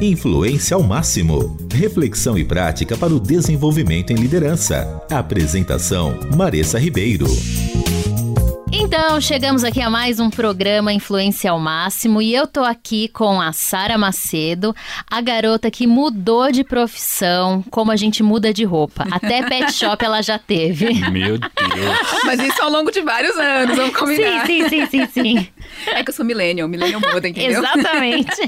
Influência ao máximo. Reflexão e prática para o desenvolvimento em liderança. Apresentação: Maressa Ribeiro. Então, chegamos aqui a mais um programa Influência ao Máximo e eu tô aqui com a Sara Macedo, a garota que mudou de profissão, como a gente muda de roupa. Até pet shop ela já teve. Meu Deus. Mas isso ao longo de vários anos, vamos combinar. Sim, sim, sim, sim, sim. É que eu sou millennial, millennial muda, entendeu? Exatamente.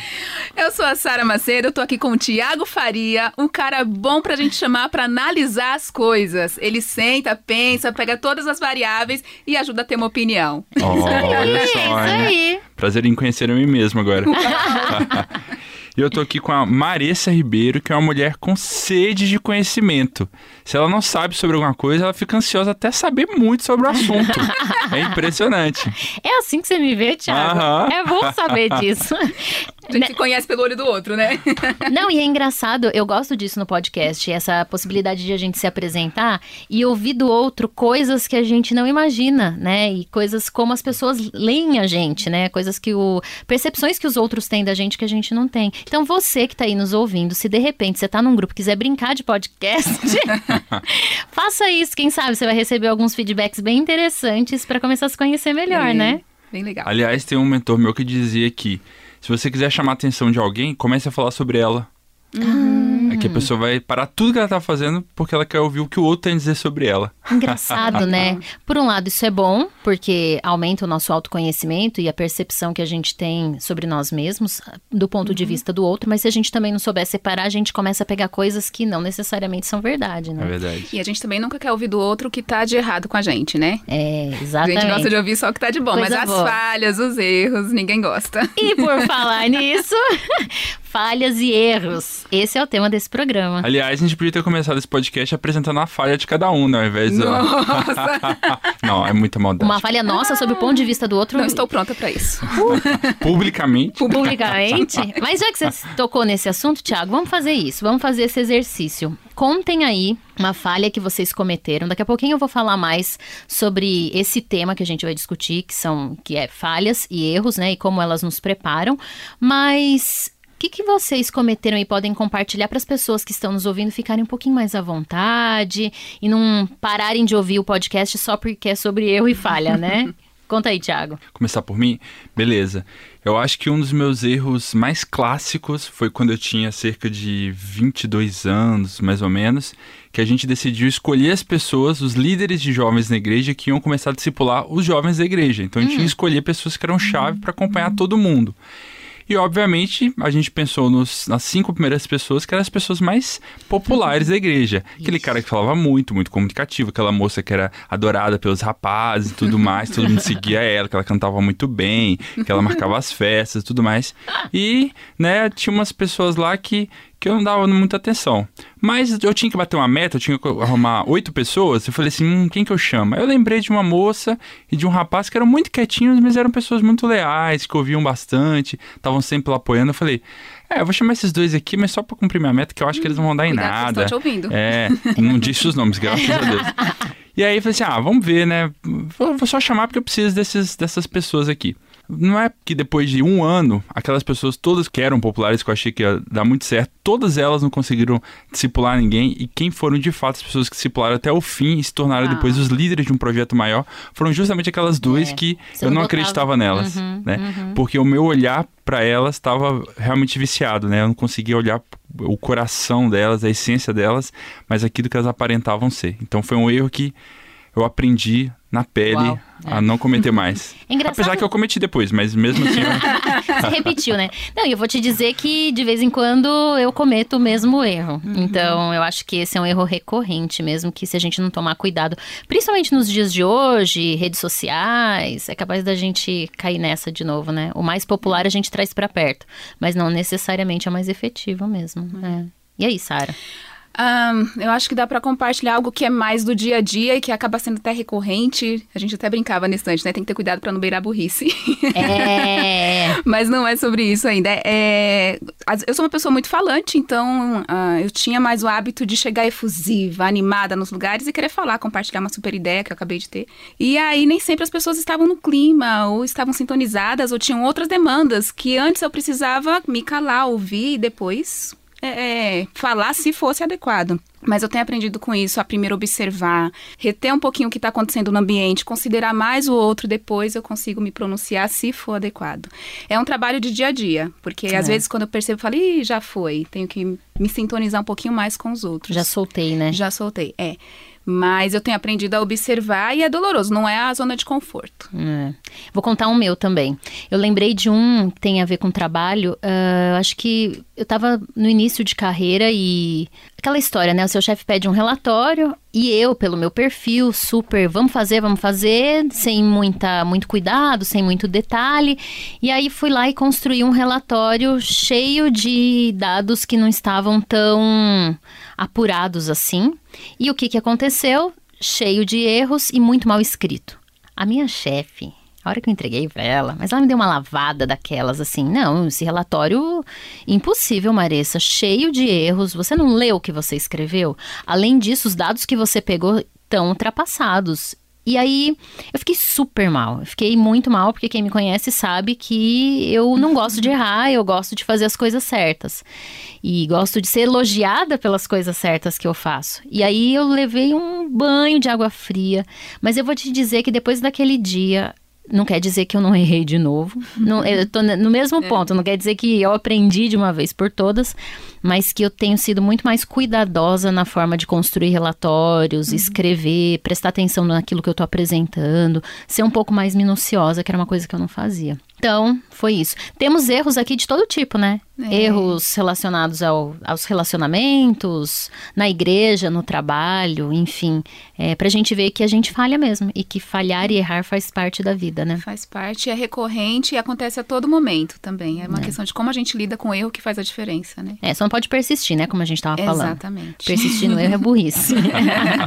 eu sou a Sara Macedo, eu tô aqui com o Tiago Faria, um cara bom pra gente chamar pra analisar as coisas. Ele senta, pensa, pega todas as variáveis e ajuda a ter uma opinião. Oh, olha É só, isso aí. Prazer em conhecer a mim mesmo agora. E eu tô aqui com a Maressa Ribeiro, que é uma mulher com sede de conhecimento. Se ela não sabe sobre alguma coisa, ela fica ansiosa até saber muito sobre o assunto. É impressionante. É assim que você me vê, Thiago? Aham. É bom saber disso. A gente se conhece pelo olho do outro, né? Não, e é engraçado, eu gosto disso no podcast, essa possibilidade de a gente se apresentar e ouvir do outro coisas que a gente não imagina, né? E coisas como as pessoas leem a gente, né? Coisas que o. percepções que os outros têm da gente que a gente não tem. Então, você que tá aí nos ouvindo, se de repente você tá num grupo e quiser brincar de podcast, faça isso. Quem sabe você vai receber alguns feedbacks bem interessantes para começar a se conhecer melhor, É, né? Bem legal. Aliás, tem um mentor meu que dizia que se você quiser chamar a atenção de alguém, comece a falar sobre ela. É que a pessoa vai parar tudo que ela tá fazendo porque ela quer ouvir o que o outro tem a dizer sobre ela. Engraçado, né? Por um lado, isso é bom, porque aumenta o nosso autoconhecimento e a percepção que a gente tem sobre nós mesmos, do ponto de vista do outro, mas se a gente também não souber separar, a gente começa a pegar coisas que não necessariamente são verdade, É né? verdade. E a gente também nunca quer ouvir do outro o que tá de errado com a gente, né? É, A exatamente. gente gosta de ouvir só o que tá de bom, mas Coisa as boa. falhas, os erros, ninguém gosta. E por falar nisso, falhas e erros. Esse é o tema desse programa. Aliás, a gente podia ter começado esse podcast apresentando a falha de cada um, né? Ao invés de. Nossa, Não, é muita maldade. Uma falha nossa sob o ponto de vista do outro. não estou pronta pra isso. Publicamente. publicamente. Mas já que você tocou nesse assunto, Thiago, vamos fazer isso. Vamos fazer esse exercício. Contem aí uma falha que vocês cometeram. Daqui a pouquinho eu vou falar mais sobre esse tema que a gente vai discutir, que são que é falhas e erros, né, e como elas nos preparam. Mas que, que vocês cometeram e podem compartilhar para as pessoas que estão nos ouvindo ficarem um pouquinho mais à vontade e não pararem de ouvir o podcast só porque é sobre erro e falha, né? Conta aí, Thiago. Começar por mim? Beleza. Eu acho que um dos meus erros mais clássicos foi quando eu tinha cerca de 22 anos, mais ou menos, que a gente decidiu escolher as pessoas, os líderes de jovens na igreja que iam começar a discipular os jovens da igreja. Então a gente ia escolher pessoas que eram chave para acompanhar todo mundo. E, obviamente, a gente pensou nos- nas cinco primeiras pessoas que eram as pessoas mais populares da igreja. Aquele cara que falava muito, muito comunicativo, aquela moça que era adorada pelos rapazes e tudo mais, todo mundo seguia ela, que ela cantava muito bem, que ela marcava as festas e tudo mais. E, né, tinha umas pessoas lá que, que eu não dava muita atenção. Mas eu tinha que bater uma meta, eu tinha que arrumar oito pessoas. Eu falei assim, hum, quem que eu chamo? Aí eu lembrei de uma moça e de um rapaz que eram muito quietinhos, mas eram pessoas muito leais, que ouviam bastante, estavam sempre lá apoiando. Eu falei, é, eu vou chamar esses dois aqui, mas só pra cumprir minha meta, que eu acho que eles não vão dar em Cuidado, nada. estão te ouvindo. É, não disse os nomes, graças a Deus. E aí eu falei assim, ah, vamos ver, né? Vou, vou só chamar porque eu preciso desses, dessas pessoas aqui. Não é que depois de um ano, aquelas pessoas todas que eram populares, que eu achei que ia dar muito certo, todas elas não conseguiram discipular ninguém. E quem foram de fato as pessoas que discipularam até o fim e se tornaram Ah. depois os líderes de um projeto maior, foram justamente aquelas duas É, que você eu não acreditava nelas, Uhum, né? uhum. Porque o meu olhar para elas estava realmente viciado, né? Eu não conseguia olhar o coração delas, a essência delas, mas aquilo que elas aparentavam ser. Então foi um erro que eu aprendi na pele Uau, a não cometer mais. É engraçado- Apesar que eu cometi depois, mas mesmo assim. eu- Você repetiu, né? Não, e eu vou te dizer que de vez em quando eu cometo o mesmo erro. Então, eu acho que esse é um erro recorrente mesmo, que se a gente não tomar cuidado, principalmente nos dias de hoje, redes sociais, é capaz da gente cair nessa de novo, né? O mais popular a gente traz pra perto, mas não necessariamente é o mais efetivo mesmo. é. E aí, Sara? Um, eu acho que dá para compartilhar algo que é mais do dia a dia e que acaba sendo até recorrente. A gente até brincava nesse instante, né? Tem que ter cuidado para não beirar burrice. É. Mas não é sobre isso ainda. É, eu sou uma pessoa muito falante, então uh, eu tinha mais o hábito de chegar efusiva, animada nos lugares e querer falar, compartilhar uma super ideia que eu acabei de ter. E aí nem sempre as pessoas estavam no clima, ou estavam sintonizadas, ou tinham outras demandas que antes eu precisava me calar, ouvir e depois é, é, falar se fosse adequado. Mas eu tenho aprendido com isso a primeiro observar, reter um pouquinho o que está acontecendo no ambiente, considerar mais o outro, depois eu consigo me pronunciar se for adequado. É um trabalho de dia a dia, porque é. às vezes quando eu percebo, eu falo, Ih, já foi, tenho que me sintonizar um pouquinho mais com os outros. Já soltei, né? Já soltei, é. Mas eu tenho aprendido a observar e é doloroso, não é a zona de conforto. É. Vou contar um meu também. Eu lembrei de um que tem a ver com trabalho. Uh, acho que eu estava no início de carreira e aquela história, né? O seu chefe pede um relatório e eu, pelo meu perfil, super, vamos fazer, vamos fazer, sem muita, muito cuidado, sem muito detalhe. E aí fui lá e construí um relatório cheio de dados que não estavam tão apurados assim. E o que, que aconteceu? Cheio de erros e muito mal escrito. A minha chefe, a hora que eu entreguei para ela, mas ela me deu uma lavada daquelas assim, não, esse relatório impossível, Maressa, cheio de erros. Você não leu o que você escreveu? Além disso, os dados que você pegou estão ultrapassados. E aí eu fiquei super mal. Eu fiquei muito mal, porque quem me conhece sabe que eu não gosto de errar, eu gosto de fazer as coisas certas. E gosto de ser elogiada pelas coisas certas que eu faço. E aí eu levei um banho de água fria. Mas eu vou te dizer que depois daquele dia não quer dizer que eu não errei de novo. Não, eu tô no mesmo é. ponto. Não quer dizer que eu aprendi de uma vez por todas, mas que eu tenho sido muito mais cuidadosa na forma de construir relatórios, uhum. escrever, prestar atenção naquilo que eu estou apresentando, ser um pouco mais minuciosa, que era uma coisa que eu não fazia. Então, foi isso. Temos erros aqui de todo tipo, né? É. Erros relacionados ao, aos relacionamentos, na igreja, no trabalho, enfim. É, pra gente ver que a gente falha mesmo. E que falhar e errar faz parte da vida, né? Faz parte, é recorrente e acontece a todo momento também. É uma é. questão de como a gente lida com o erro que faz a diferença, né? É, só não pode persistir, né? Como a gente tava falando. Exatamente. Persistir no erro é burrice.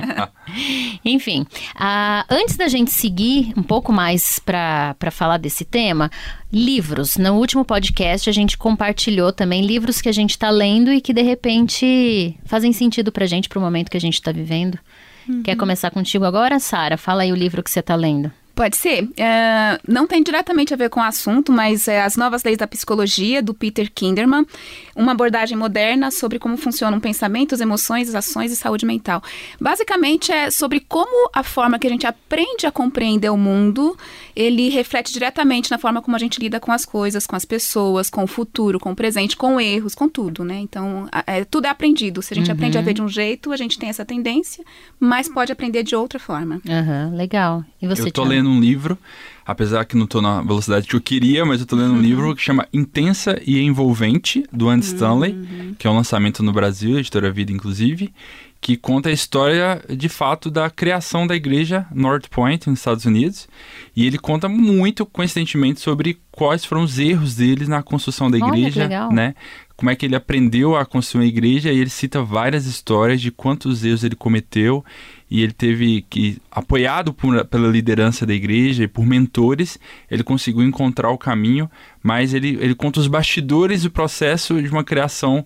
enfim, uh, antes da gente seguir um pouco mais para falar desse tema, livros. No último podcast a gente compartilhou também livros que a gente está lendo e que de repente fazem sentido para a gente para o momento que a gente está vivendo. Uhum. Quer começar contigo agora, Sara? Fala aí o livro que você está lendo. Pode ser. É, não tem diretamente a ver com o assunto, mas é As Novas Leis da Psicologia, do Peter Kinderman, uma abordagem moderna sobre como funcionam pensamentos, emoções, ações e saúde mental. Basicamente é sobre como a forma que a gente aprende a compreender o mundo, ele reflete diretamente na forma como a gente lida com as coisas, com as pessoas, com o futuro, com o presente, com erros, com tudo, né? Então, é, tudo é aprendido. Se a gente uhum. aprende a ver de um jeito, a gente tem essa tendência, mas pode aprender de outra forma. Uhum, legal. E você, Eu tô lendo um livro, apesar que não estou na velocidade que eu queria, mas eu estou lendo um uhum. livro que chama Intensa e Envolvente, do Andy Stanley, uhum. que é um lançamento no Brasil, editora Vida, inclusive, que conta a história, de fato, da criação da igreja North Point, nos Estados Unidos. E ele conta muito, coincidentemente, sobre quais foram os erros deles na construção da igreja, Olha, né? Como é que ele aprendeu a construir uma igreja e ele cita várias histórias de quantos erros ele cometeu e ele teve que, apoiado por, pela liderança da igreja e por mentores, ele conseguiu encontrar o caminho, mas ele, ele conta os bastidores do processo de uma criação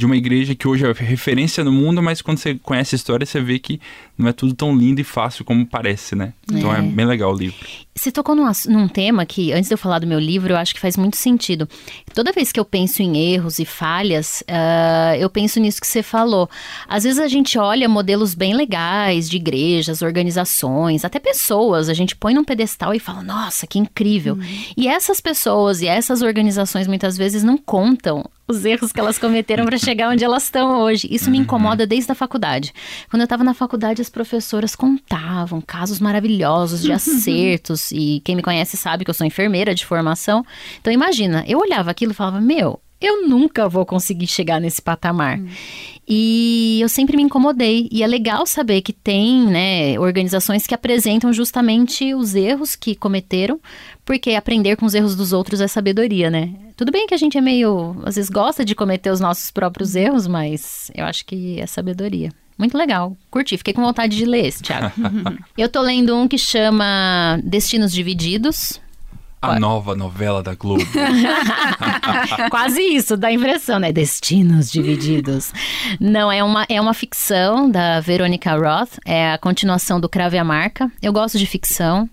de uma igreja que hoje é referência no mundo, mas quando você conhece a história, você vê que não é tudo tão lindo e fácil como parece, né? Então é, é bem legal o livro. Você tocou num, num, tema que, antes de eu falar do meu livro, eu acho que faz muito sentido. Toda vez que eu penso em erros e falhas, uh, eu penso nisso que você falou. Às vezes a gente olha modelos bem legais de igrejas, organizações, até pessoas, a gente põe num pedestal e fala, nossa, que incrível. Uhum. E essas pessoas e essas organizações muitas vezes não contam os erros que elas cometeram para chegar onde elas estão hoje. Isso me uhum. incomoda desde a faculdade. Quando eu estava na faculdade, as professoras contavam casos maravilhosos de acertos. e quem me conhece sabe que eu sou enfermeira de formação. Então imagina, eu olhava aquilo e falava: Meu, eu nunca vou conseguir chegar nesse patamar. Hum. E eu sempre me incomodei. E é legal saber que tem né, organizações que apresentam justamente os erros que cometeram, porque aprender com os erros dos outros é sabedoria, né? Tudo bem que a gente é meio. às vezes gosta de cometer os nossos próprios erros, mas eu acho que é sabedoria. Muito legal. Curti. Fiquei com vontade de ler esse, Thiago. eu tô lendo um que chama Destinos Divididos. A nova novela da Globo. Quase isso, dá impressão, né? Destinos divididos. Não, é uma, é uma ficção da Veronica Roth, é a continuação do Crave a Marca. Eu gosto de ficção.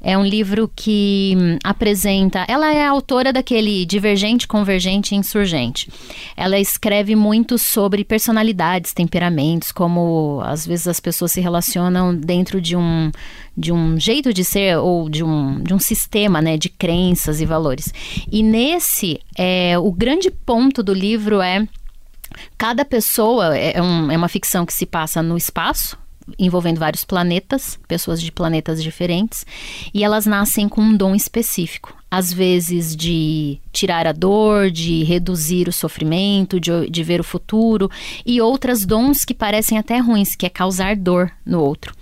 É um livro que hum, apresenta. Ela é autora daquele Divergente, Convergente e Insurgente. Ela escreve muito sobre personalidades, temperamentos, como às vezes as pessoas se relacionam dentro de um, de um jeito de ser ou de um, de um sistema né, de crenças e valores. E nesse, é, o grande ponto do livro é. Cada pessoa é, é um, é uma ficção que se passa no espaço, envolvendo vários planetas, pessoas de planetas diferentes, e elas nascem com um dom específico. Às vezes de tirar a dor, de reduzir o sofrimento, de, de ver o futuro, e outras dons que parecem até ruins, que é causar dor no outro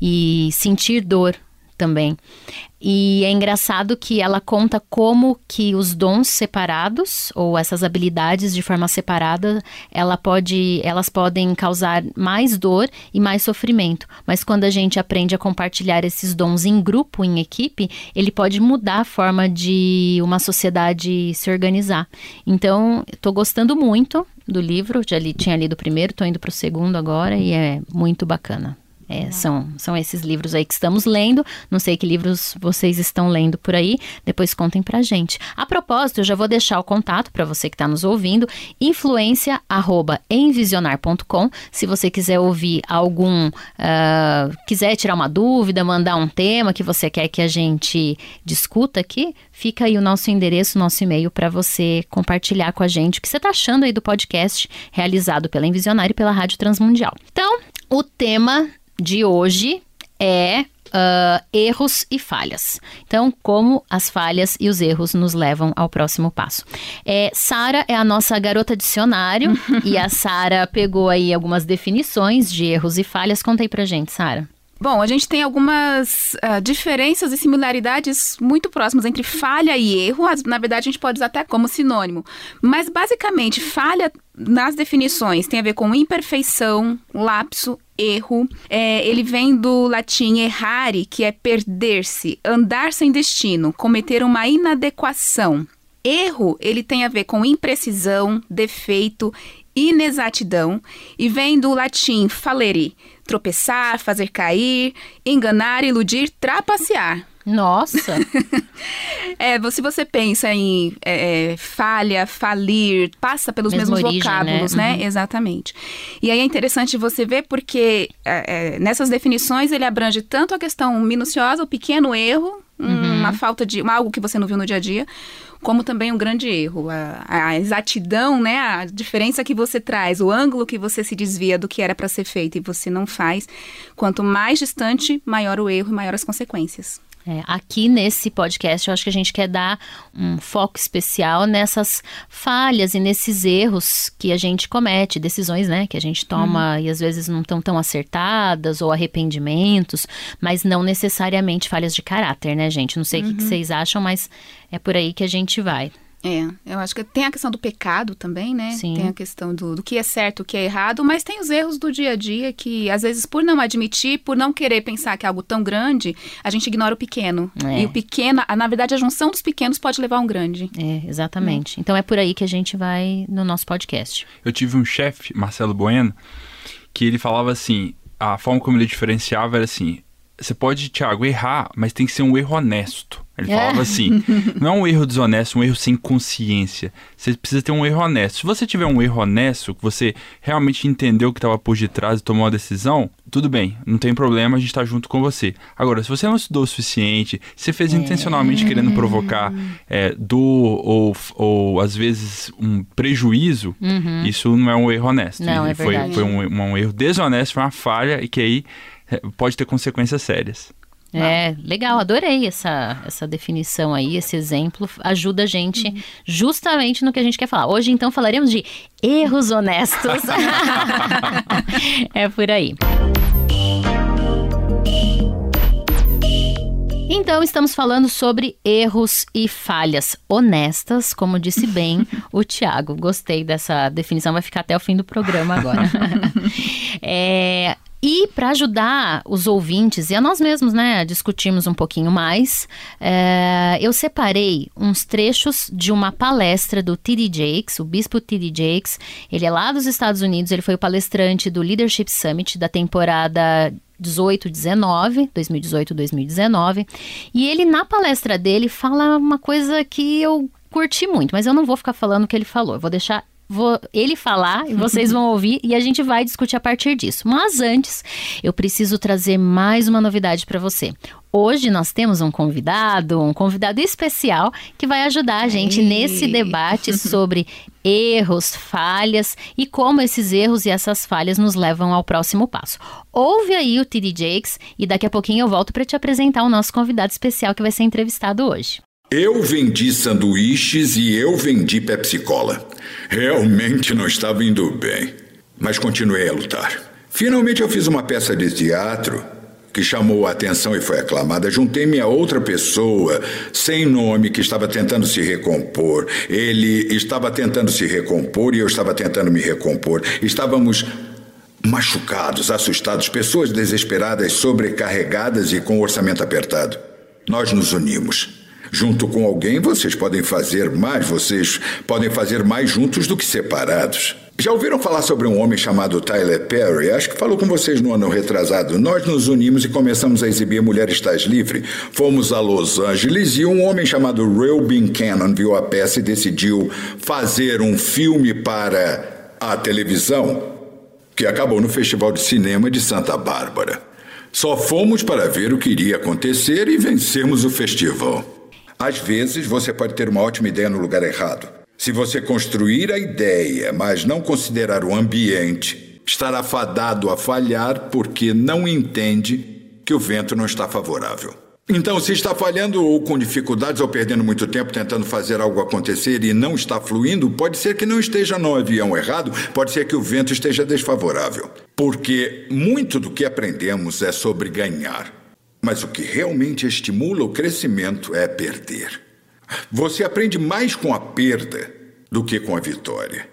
e sentir dor também. E é engraçado que ela conta como que os dons separados ou essas habilidades de forma separada, ela pode, elas podem causar mais dor e mais sofrimento. Mas quando a gente aprende a compartilhar esses dons em grupo, em equipe, ele pode mudar a forma de uma sociedade se organizar. Então, estou gostando muito do livro, já li, tinha lido o primeiro, estou indo para o segundo agora e é muito bacana. É, são, são esses livros aí que estamos lendo. Não sei que livros vocês estão lendo por aí. Depois contem pra gente. A propósito, eu já vou deixar o contato para você que está nos ouvindo: influência@envisionar.com. Se você quiser ouvir algum, uh, quiser tirar uma dúvida, mandar um tema que você quer que a gente discuta aqui, fica aí o nosso endereço, nosso e-mail para você compartilhar com a gente o que você está achando aí do podcast realizado pela Envisionar e pela Rádio Transmundial. Então, o tema de hoje é uh, erros e falhas. Então, como as falhas e os erros nos levam ao próximo passo. É, Sara é a nossa garota dicionário e a Sara pegou aí algumas definições de erros e falhas. Conta aí pra gente, Sara. Bom, a gente tem algumas uh, diferenças e similaridades muito próximas entre falha e erro. Na verdade, a gente pode usar até como sinônimo. Mas, basicamente, falha nas definições tem a ver com imperfeição, lapso, erro. É, ele vem do latim errare, que é perder-se, andar sem destino, cometer uma inadequação. Erro, ele tem a ver com imprecisão, defeito, inexatidão e vem do latim faleri, tropeçar, fazer cair, enganar, iludir, trapacear. Nossa! é, se você pensa em é, é, falha, falir, passa pelos Mesmo mesmos origem, né? vocábulos, né? né? Uhum. Exatamente. E aí é interessante você ver porque é, é, nessas definições ele abrange tanto a questão minuciosa, o pequeno erro, uhum. uma falta de. algo que você não viu no dia a dia, como também um grande erro. A, a, exatidão, né? A diferença que você traz, o ângulo que você se desvia do que era para ser feito e você não faz. Quanto mais distante, maior o erro e maior as consequências. É, aqui nesse podcast, eu acho que a gente quer dar um foco especial nessas falhas e nesses erros que a gente comete, decisões, né, que a gente toma hum. e às vezes não estão tão acertadas ou arrependimentos, mas não necessariamente falhas de caráter, né, gente? Não sei o uhum. que, que uhum. vocês acham, mas é por aí que a gente vai. É, eu acho que tem a questão do pecado também, né? Sim. Tem a questão do, do que é certo, o que é errado, mas tem os erros do dia a dia que, às vezes, por não admitir, por não querer pensar que é algo tão grande, a gente ignora o pequeno. É. E o pequeno, na verdade, a junção dos pequenos pode levar a um grande. É, exatamente. Hum. Então é por aí que a gente vai no nosso podcast. Eu tive um chefe, Marcelo Bueno, que ele falava assim: a forma como ele diferenciava era assim: você pode, Thiago, errar, mas tem que ser um erro honesto. Ele falava é. assim: não é um erro desonesto, um erro sem consciência. Você precisa ter um erro honesto. Se você tiver um erro honesto, que você realmente entendeu o que estava por detrás e tomou uma decisão, tudo bem, não tem problema, a gente está junto com você. Agora, se você não estudou o suficiente, você fez é. intencionalmente querendo provocar é, dor ou, ou, às vezes, um prejuízo, uhum. isso não é um erro honesto. Não, é foi, foi um, um erro desonesto, foi uma falha e que aí é, pode ter consequências sérias. É, legal, adorei essa, essa definição aí, esse exemplo, ajuda a gente uhum. justamente no que a gente quer falar. Hoje, então, falaremos de erros honestos. é por aí. Então, estamos falando sobre erros e falhas honestas, como disse bem o Tiago. Gostei dessa definição, vai ficar até o fim do programa agora. é, e para ajudar os ouvintes e a nós mesmos, né, discutirmos um pouquinho mais, é, eu separei uns trechos de uma palestra do T.D. Jakes, o bispo T.D. Jakes. Ele é lá dos Estados Unidos, ele foi o palestrante do Leadership Summit da temporada 18, 19, 2018, 2019. E ele, na palestra dele, fala uma coisa que eu curti muito, mas eu não vou ficar falando o que ele falou. Eu vou deixar vou ele falar e vocês vão ouvir e a gente vai discutir a partir disso. Mas antes, eu preciso trazer mais uma novidade para você. Hoje nós temos um convidado, um convidado especial que vai ajudar a gente Ei. nesse debate sobre erros, falhas e como esses erros e essas falhas nos levam ao próximo passo. Ouve aí o TD Jakes e daqui a pouquinho eu volto para te apresentar o nosso convidado especial que vai ser entrevistado hoje. Eu vendi sanduíches e eu vendi Pepsi Cola. Realmente não estava indo bem, mas continuei a lutar. Finalmente eu fiz uma peça de teatro que chamou a atenção e foi aclamada. Juntei-me a outra pessoa, sem nome, que estava tentando se recompor. Ele estava tentando se recompor e eu estava tentando me recompor. Estávamos machucados, assustados, pessoas desesperadas, sobrecarregadas e com o orçamento apertado. Nós nos unimos. Junto com alguém, vocês podem fazer mais, vocês podem fazer mais juntos do que separados. Já ouviram falar sobre um homem chamado Tyler Perry? Acho que falou com vocês no ano retrasado. Nós nos unimos e começamos a exibir Mulher Estás Livre. Fomos a Los Angeles e um homem chamado Reuben Cannon viu a peça e decidiu fazer um filme para a televisão que acabou no Festival de Cinema de Santa Bárbara. Só fomos para ver o que iria acontecer e vencemos o festival. Às vezes você pode ter uma ótima ideia no lugar errado. Se você construir a ideia, mas não considerar o ambiente, estará fadado a falhar porque não entende que o vento não está favorável. Então, se está falhando ou com dificuldades ou perdendo muito tempo tentando fazer algo acontecer e não está fluindo, pode ser que não esteja no avião errado, pode ser que o vento esteja desfavorável. Porque muito do que aprendemos é sobre ganhar. Mas o que realmente estimula o crescimento é perder. Você aprende mais com a perda do que com a vitória.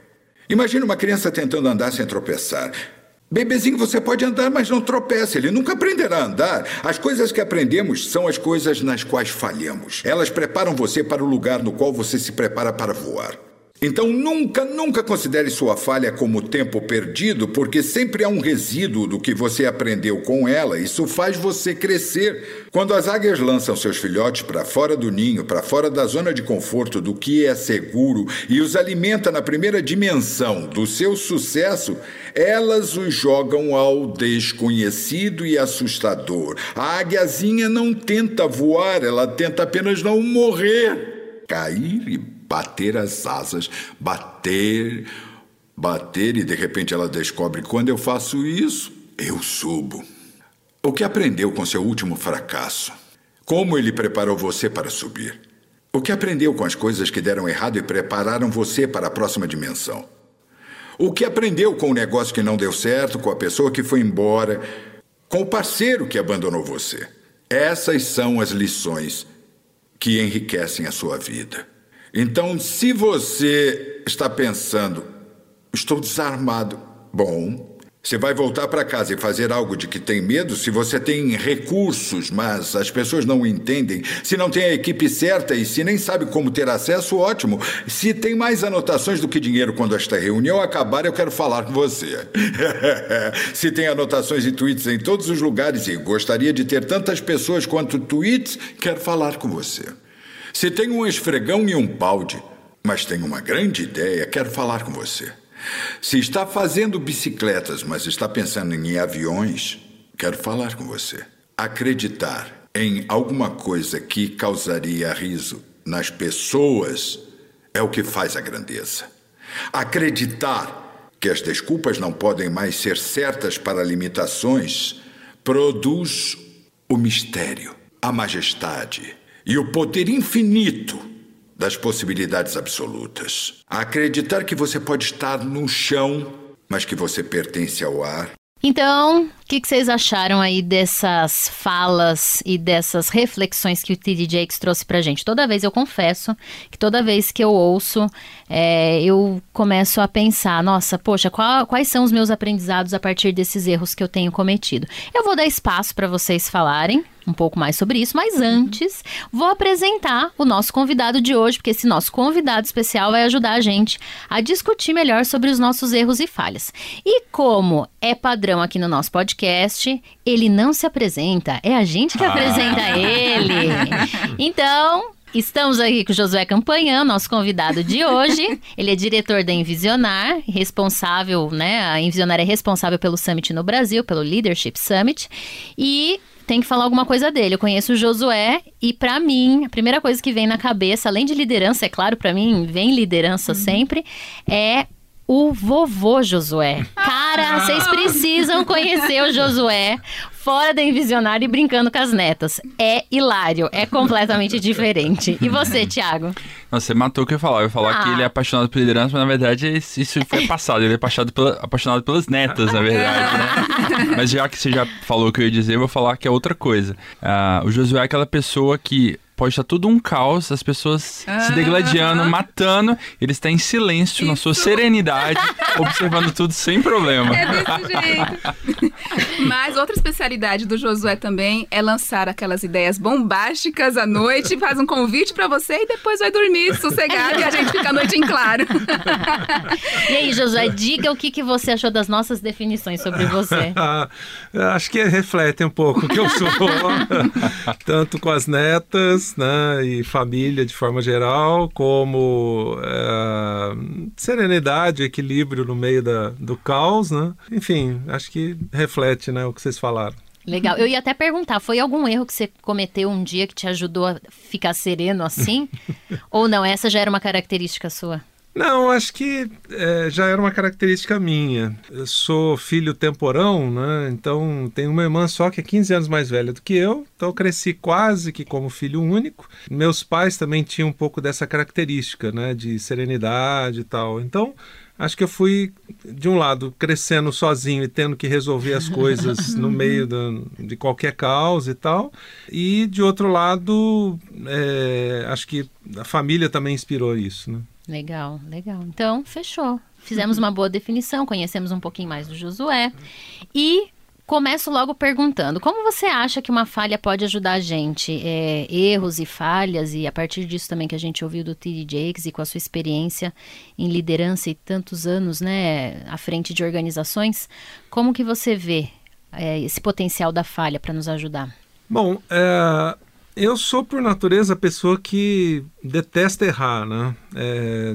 Imagine uma criança tentando andar sem tropeçar. Bebezinho, você pode andar, mas não tropeça. Ele nunca aprenderá a andar. As coisas que aprendemos são as coisas nas quais falhamos. Elas preparam você para o lugar no qual você se prepara para voar. Então nunca, nunca considere sua falha como tempo perdido, porque sempre há um resíduo do que você aprendeu com ela. Isso faz você crescer. Quando as águias lançam seus filhotes para fora do ninho, para fora da zona de conforto do que é seguro e os alimenta na primeira dimensão do seu sucesso, elas os jogam ao desconhecido e assustador. A águiazinha não tenta voar, ela tenta apenas não morrer, cair e bater as asas, bater, bater, e de repente ela descobre: quando eu faço isso, eu subo. O que aprendeu com seu último fracasso? Como ele preparou você para subir? O que aprendeu com as coisas que deram errado e prepararam você para a próxima dimensão? O que aprendeu com o negócio que não deu certo, com a pessoa que foi embora, com o parceiro que abandonou você? Essas são as lições que enriquecem a sua vida. Então, se você está pensando, estou desarmado, bom, você vai voltar para casa e fazer algo de que tem medo se você tem recursos, mas as pessoas não entendem. Se não tem a equipe certa e se nem sabe como ter acesso, ótimo. Se tem mais anotações do que dinheiro quando esta reunião acabar, eu quero falar com você. se tem anotações e tweets em todos os lugares e gostaria de ter tantas pessoas quanto tweets, quero falar com você. Se tem um esfregão e um balde, mas tem uma grande ideia, quero falar com você. Se está fazendo bicicletas, mas está pensando em aviões, quero falar com você. Acreditar em alguma coisa que causaria riso nas pessoas é o que faz a grandeza. Acreditar que as desculpas não podem mais ser certas para limitações produz o mistério, a majestade e o poder infinito das possibilidades absolutas. Acreditar que você pode estar no chão, mas que você pertence ao ar então, o que, que, vocês acharam aí dessas falas e dessas reflexões que o T.D. Jakes trouxe pra gente? Toda vez eu confesso que toda vez que eu ouço, é, eu começo a pensar, nossa, poxa, qual, quais são os meus aprendizados a partir desses erros que eu tenho cometido? Eu vou dar espaço para vocês falarem, um pouco mais sobre isso, mas antes vou apresentar o nosso convidado de hoje, porque esse nosso convidado especial vai ajudar a gente a discutir melhor sobre os nossos erros e falhas. E como é padrão aqui no nosso podcast, ele não se apresenta, é a gente que ah. apresenta ele. Então, Estamos aqui com o Josué Campanhã, nosso convidado de hoje. Ele é diretor da Envisionar, responsável, né? A Envisionar é responsável pelo Summit no Brasil, pelo Leadership Summit. E tem que falar alguma coisa dele. Eu conheço o Josué e para mim, a primeira coisa que vem na cabeça, além de liderança, é claro, para mim vem liderança uhum. sempre, é o vovô Josué. Cara, vocês precisam conhecer o Josué fora da Envisionário e brincando com as netas. É hilário, é completamente diferente. E você, Thiago? Não, você matou o que eu ia falar. Eu ia falar ah. que ele é apaixonado por liderança, mas na verdade isso foi passado. Ele é apaixonado, pela, apaixonado pelas netas, na verdade, né? Mas já que você já falou o que eu ia dizer, eu vou falar que é outra coisa. Uh, o Josué é aquela pessoa que pode estar tudo um caos, as pessoas ah, se degladiando, matando, ele está em silêncio, Isso. na sua serenidade, observando tudo sem problema. É desse jeito. Mas outra especialidade do Josué também é lançar aquelas ideias bombásticas à noite, faz um convite para você e depois vai dormir sossegado e a gente fica a noite em claro. e aí, Josué, diga o que, que você achou das nossas definições sobre você. Acho que reflete um pouco o que eu sou, tanto com as netas né, e família de forma geral, como é, serenidade, equilíbrio no meio da, do caos, né? Enfim, acho que reflete né, o que vocês falaram. Legal. Eu ia até perguntar, foi algum erro que você cometeu um dia que te ajudou a ficar sereno assim? Ou não? Essa já era uma característica sua? Não, acho que é, já era uma característica minha. Eu sou filho temporão, né? Então tenho uma irmã só que é 15 anos mais velha do que eu. Então eu cresci quase que como filho único. Meus pais também tinham um pouco dessa característica, né? De serenidade e tal. Então acho que eu fui, de um lado, crescendo sozinho e tendo que resolver as coisas no meio do, de qualquer caos e tal. E, de outro lado, é, acho que a família também inspirou isso, né? Legal, legal. Então, fechou. Fizemos uma boa definição, conhecemos um pouquinho mais do Josué. E começo logo perguntando: como você acha que uma falha pode ajudar a gente? É, erros e falhas, e a partir disso também que a gente ouviu do T.D. Jakes e com a sua experiência em liderança e tantos anos né, à frente de organizações, como que você vê é, esse potencial da falha para nos ajudar? Bom, é, eu sou, por natureza, a pessoa que detesta errar, né? É,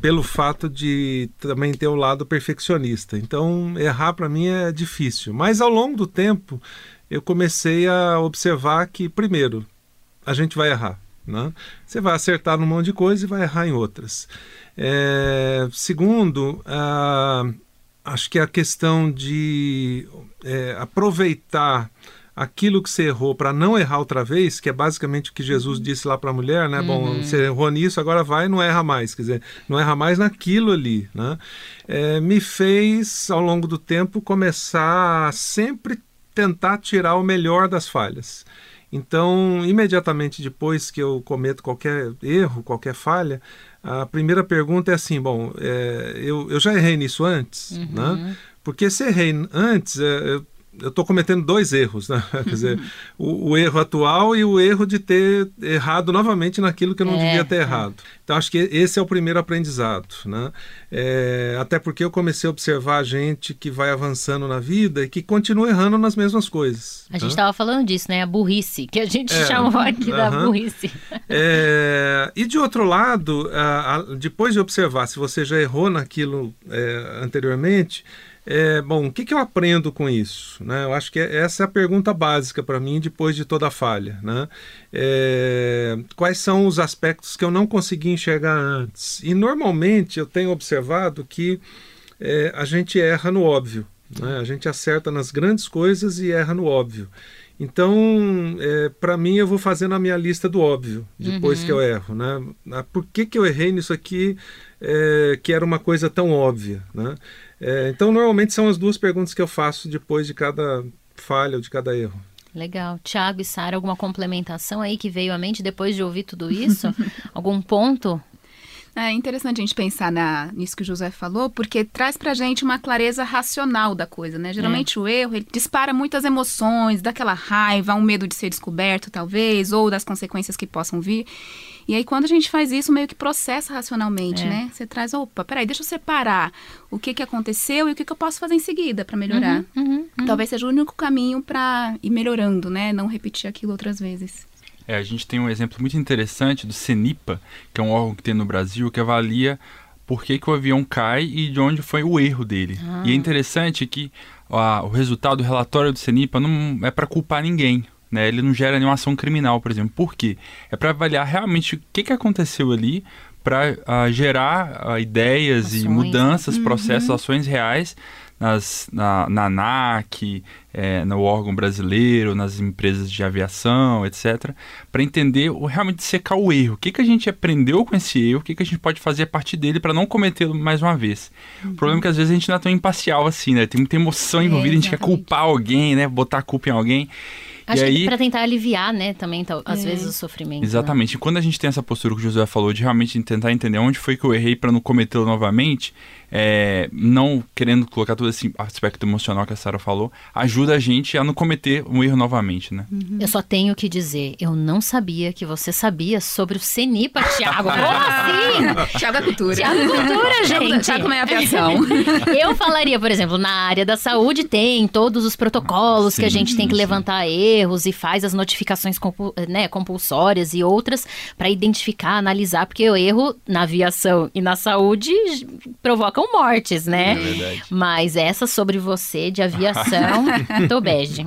pelo fato de também ter o lado perfeccionista. Então, errar para mim é difícil. Mas ao longo do tempo, eu comecei a observar que, primeiro, a gente vai errar. Né? Você vai acertar num monte de coisa e vai errar em outras. É, segundo, acho que a questão de é, aproveitar aquilo que você errou para não errar outra vez, que é basicamente o que Jesus uhum. disse lá para a mulher, né? Uhum. Bom, você errou nisso, agora vai e não erra mais. Quer dizer, não erra mais naquilo ali, né? É, me fez, ao longo do tempo, começar a sempre tentar tirar o melhor das falhas. Então, imediatamente depois que eu cometo qualquer erro, qualquer falha, a primeira pergunta é assim: bom, é, eu, eu já errei nisso antes, né? uhum. né? Porque se errei antes, é, eu eu estou cometendo dois erros, né? Quer dizer, o, o, erro atual e o erro de ter errado novamente naquilo que eu não é, devia ter é. errado. Então, acho que esse é o primeiro aprendizado, né? É, até porque eu comecei a observar gente que vai avançando na vida e que continua errando nas mesmas coisas. A gente estava falando disso, né? A burrice, que a gente é, chamou aqui uh -huh. da burrice. É, e de outro lado, a, a, depois de observar se você já errou naquilo é, anteriormente, é, bom, o que, que, eu aprendo com isso? Né? Eu acho que essa é a pergunta básica para mim depois de toda a falha. Né? É, quais são os aspectos que eu não consegui enxergar antes? E normalmente eu tenho observado que é, a gente erra no óbvio. Né? A gente acerta nas grandes coisas e erra no óbvio. Então, é, para mim, eu vou fazendo a minha lista do óbvio, depois Uhum. que eu erro. Né? Ah, Por que, que eu errei nisso aqui, é, que era uma coisa tão óbvia? Né? É, então, normalmente são as duas perguntas que eu faço depois de cada falha ou de cada erro. Legal. Tiago e Sara, alguma complementação aí que veio à mente depois de ouvir tudo isso? Algum ponto? É interessante a gente pensar na, nisso que o José falou, porque traz pra gente uma clareza racional da coisa, né? Geralmente o erro, ele dispara muitas emoções, daquela raiva, um medo de ser descoberto, talvez, ou das consequências que possam vir. E aí, quando a gente faz isso, meio que processa racionalmente, É. né? Você traz, opa, peraí, deixa eu separar o que, que aconteceu e o que, que eu posso fazer em seguida pra melhorar. Uhum, Talvez seja o único caminho pra ir melhorando, né? Não repetir aquilo outras vezes. É, a gente tem um exemplo muito interessante do CENIPA, que é um órgão que tem no Brasil, que avalia por que, que o avião cai e de onde foi o erro dele. E é interessante que ah, o resultado do relatório do CENIPA não é para culpar ninguém. Né? Ele não gera nenhuma ação criminal, por exemplo. Por quê? É para avaliar realmente o que, que aconteceu ali para gerar ah, ideias e Ações, mudanças, processos, ações reais nas, na, na ANAC, é, no órgão brasileiro, nas empresas de aviação, etc., para entender o, realmente secar o erro. O que, que a gente aprendeu com esse erro, o que, que a gente pode fazer a partir dele para não cometê-lo mais uma vez. O problema é que às vezes a gente não é tão imparcial assim, né? Tem muita emoção É, envolvida, a gente quer exatamente. culpar alguém, né? Botar a culpa em alguém. Acho e que aí, para tentar aliviar, né, também, tal- às É. vezes, o sofrimento. né? Exatamente. E quando a gente tem essa postura que o José falou de realmente tentar entender onde foi que eu errei para não cometê-lo novamente, é, não querendo colocar todo esse aspecto emocional que a Sara falou, ajuda a gente a não cometer um erro novamente, né? Eu só tenho que dizer, eu não sabia que você sabia sobre o Cenipa, Tiago. Como assim? Tiago é cultura. Tiago Cultura, gente. Tiago também é aviação. Eu falaria, por exemplo, na área da saúde tem todos os protocolos que a Sim, gente tem que sim. levantar erros e faz as notificações compu- né, compulsórias e outras para identificar, analisar, porque o erro na aviação e na saúde j- provocam mortes, né? É verdade. Mas essa sobre você de aviação, tô bege.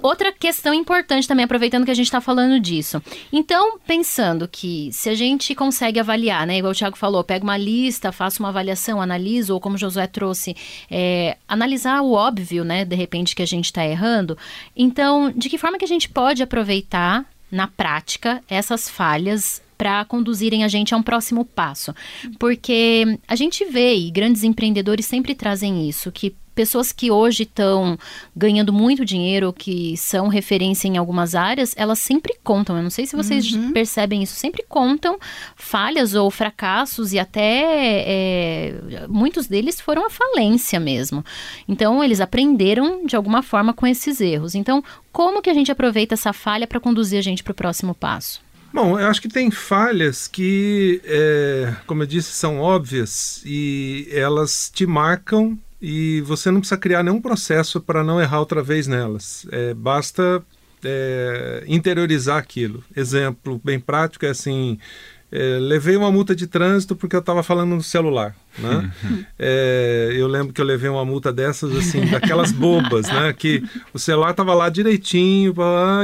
Outra questão importante também, aproveitando que a gente está falando disso. Então, pensando que se a gente consegue avaliar, né? Igual o Thiago falou, pega uma lista, faça uma avaliação, analiso, ou como o Josué trouxe, é, analisar o óbvio, né? De repente que a gente está errando. Então, de que forma que a gente pode aproveitar na prática essas falhas para conduzirem a gente a um próximo passo. Porque a gente vê, e grandes empreendedores sempre trazem isso, que pessoas que hoje estão ganhando muito dinheiro, que são referência em algumas áreas, elas sempre contam. Eu não sei se vocês percebem isso, sempre contam falhas ou fracassos e até é, muitos deles foram à falência mesmo. Então eles aprenderam de alguma forma com esses erros. Então como que a gente aproveita essa falha para conduzir a gente para o próximo passo? Bom, eu acho que tem falhas que, é, como eu disse, são óbvias e elas te marcam e você não precisa criar nenhum processo para não errar outra vez nelas. É, basta é, interiorizar aquilo. Exemplo bem prático é assim: é, levei uma multa de trânsito porque eu estava falando no celular. Né? É, eu lembro que eu levei uma multa dessas, assim, daquelas bobas, né? Que o celular estava lá direitinho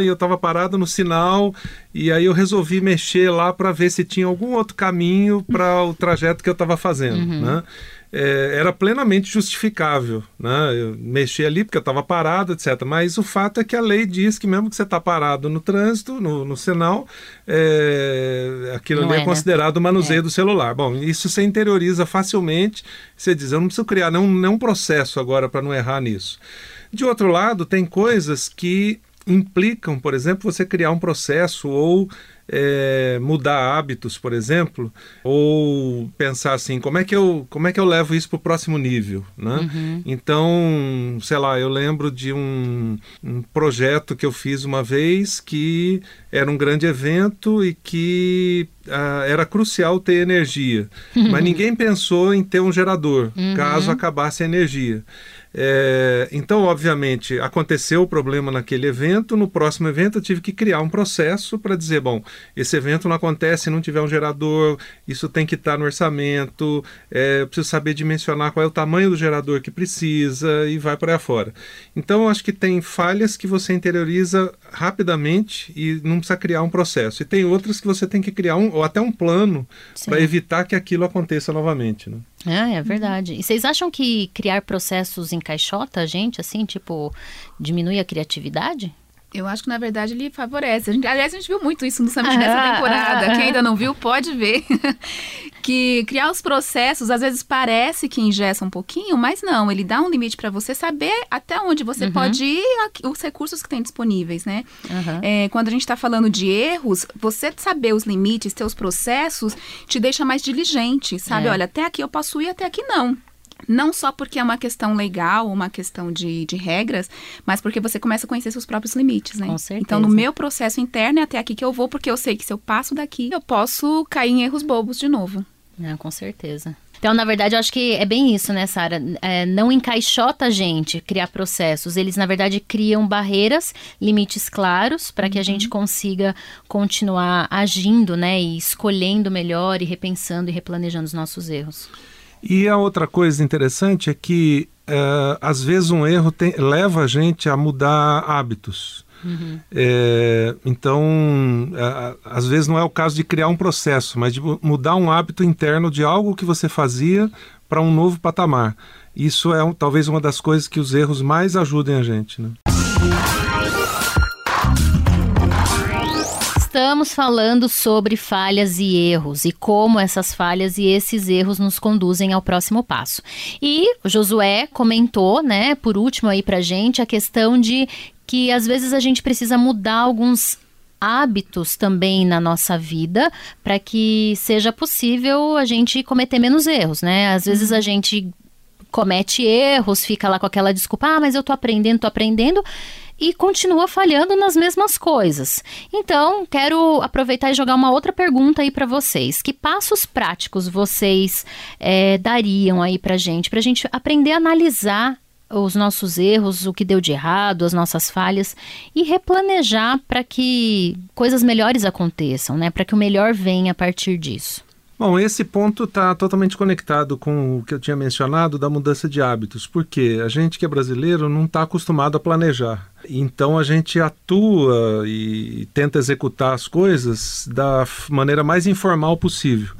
e eu estava parado no sinal e aí eu resolvi mexer lá para ver se tinha algum outro caminho para o trajeto que eu estava fazendo, né? É, era plenamente justificável, né? Eu mexi ali porque eu estava parado, etc. Mas o fato é que a lei diz que mesmo que você está parado no trânsito, no, no sinal, é, aquilo Não ali é, é, né? considerado manuseio do celular. Bom, isso você interioriza facilmente. Você diz, eu não preciso criar nenhum, nenhum processo agora para não errar nisso. De outro lado, tem coisas que implicam, por exemplo, você criar um processo ou é, mudar hábitos, por exemplo, ou pensar assim, como é que eu, como é que eu levo isso para o próximo nível, né? Então, sei lá, eu lembro de um, um projeto que eu fiz uma vez que era um grande evento e que ah, era crucial ter energia, mas ninguém pensou em ter um gerador caso acabasse a energia. É, então, obviamente, aconteceu o problema naquele evento. No próximo evento, eu tive que criar um processo para dizer: bom, esse evento não acontece se não tiver um gerador, isso tem que estar no orçamento, é, preciso saber dimensionar qual é o tamanho do gerador que precisa e vai por aí afora. Então, acho que tem falhas que você interioriza rapidamente e não precisa criar um processo. E tem outras que você tem que criar um, ou até um plano para evitar que aquilo aconteça novamente. Né? É, é verdade. E vocês acham que criar processos encaixota a gente, assim, tipo, diminui a criatividade? Eu acho que, na verdade, ele favorece. A gente, aliás, a gente viu muito isso no Summit dessa ah, temporada. Ah, Quem ainda não viu, pode ver. Que criar os processos, às vezes, parece que ingessa um pouquinho, mas não. Ele dá um limite para você saber até onde você uhum. pode ir, os recursos que tem disponíveis, né? Uhum. É, quando a gente está falando de erros, você saber os limites, ter os processos, te deixa mais diligente, sabe? É. Olha, até aqui eu posso ir, até aqui não. Não só porque é uma questão legal, uma questão de, de regras, mas porque você começa a conhecer seus próprios limites, né? Com certeza. Então, no meu processo interno é até aqui que eu vou, porque eu sei que se eu passo daqui, eu posso cair em erros bobos de novo. Com certeza. Então, na verdade, eu acho que é bem isso, né, Sara? É, não encaixota a gente criar processos. Eles, na verdade, criam barreiras, limites claros para que a gente uhum. consiga continuar agindo, né? E escolhendo melhor e repensando e replanejando os nossos erros. E a outra coisa interessante é que é, às vezes um erro tem, leva a gente a mudar hábitos. Uhum. É, então, é, às vezes não é o caso de criar um processo, mas de mudar um hábito interno de algo que você fazia para um novo patamar. Isso é talvez uma das coisas que os erros mais ajudem a gente. Né? estamos falando sobre falhas e erros e como essas falhas e esses erros nos conduzem ao próximo passo. E Josué comentou, né, por último aí pra gente, a questão de que às vezes a gente precisa mudar alguns hábitos também na nossa vida para que seja possível a gente cometer menos erros, né? Às vezes a gente comete erros, fica lá com aquela desculpa, ah, mas eu tô aprendendo, tô aprendendo e continua falhando nas mesmas coisas. Então, quero aproveitar e jogar uma outra pergunta aí para vocês. Que passos práticos vocês é, dariam aí para gente, para a gente aprender a analisar os nossos erros, o que deu de errado, as nossas falhas e replanejar para que coisas melhores aconteçam, né? Para que o melhor venha a partir disso. Bom, esse ponto está totalmente conectado com o que eu tinha mencionado da mudança de hábitos, porque a gente que é brasileiro não está acostumado a planejar. Então a gente atua e tenta executar as coisas da maneira mais informal possível.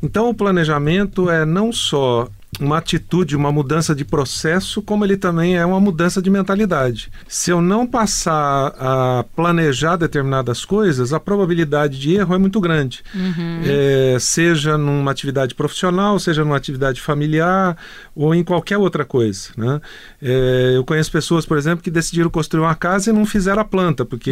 Então o planejamento é não só uma atitude, uma mudança de processo, como ele também é uma mudança de mentalidade. Se eu não passar a planejar determinadas coisas, a probabilidade de erro é muito grande. Uhum. É, seja numa atividade profissional, seja numa atividade familiar ou em qualquer outra coisa. Né? É, eu conheço pessoas, por exemplo, que decidiram construir uma casa e não fizeram a planta, porque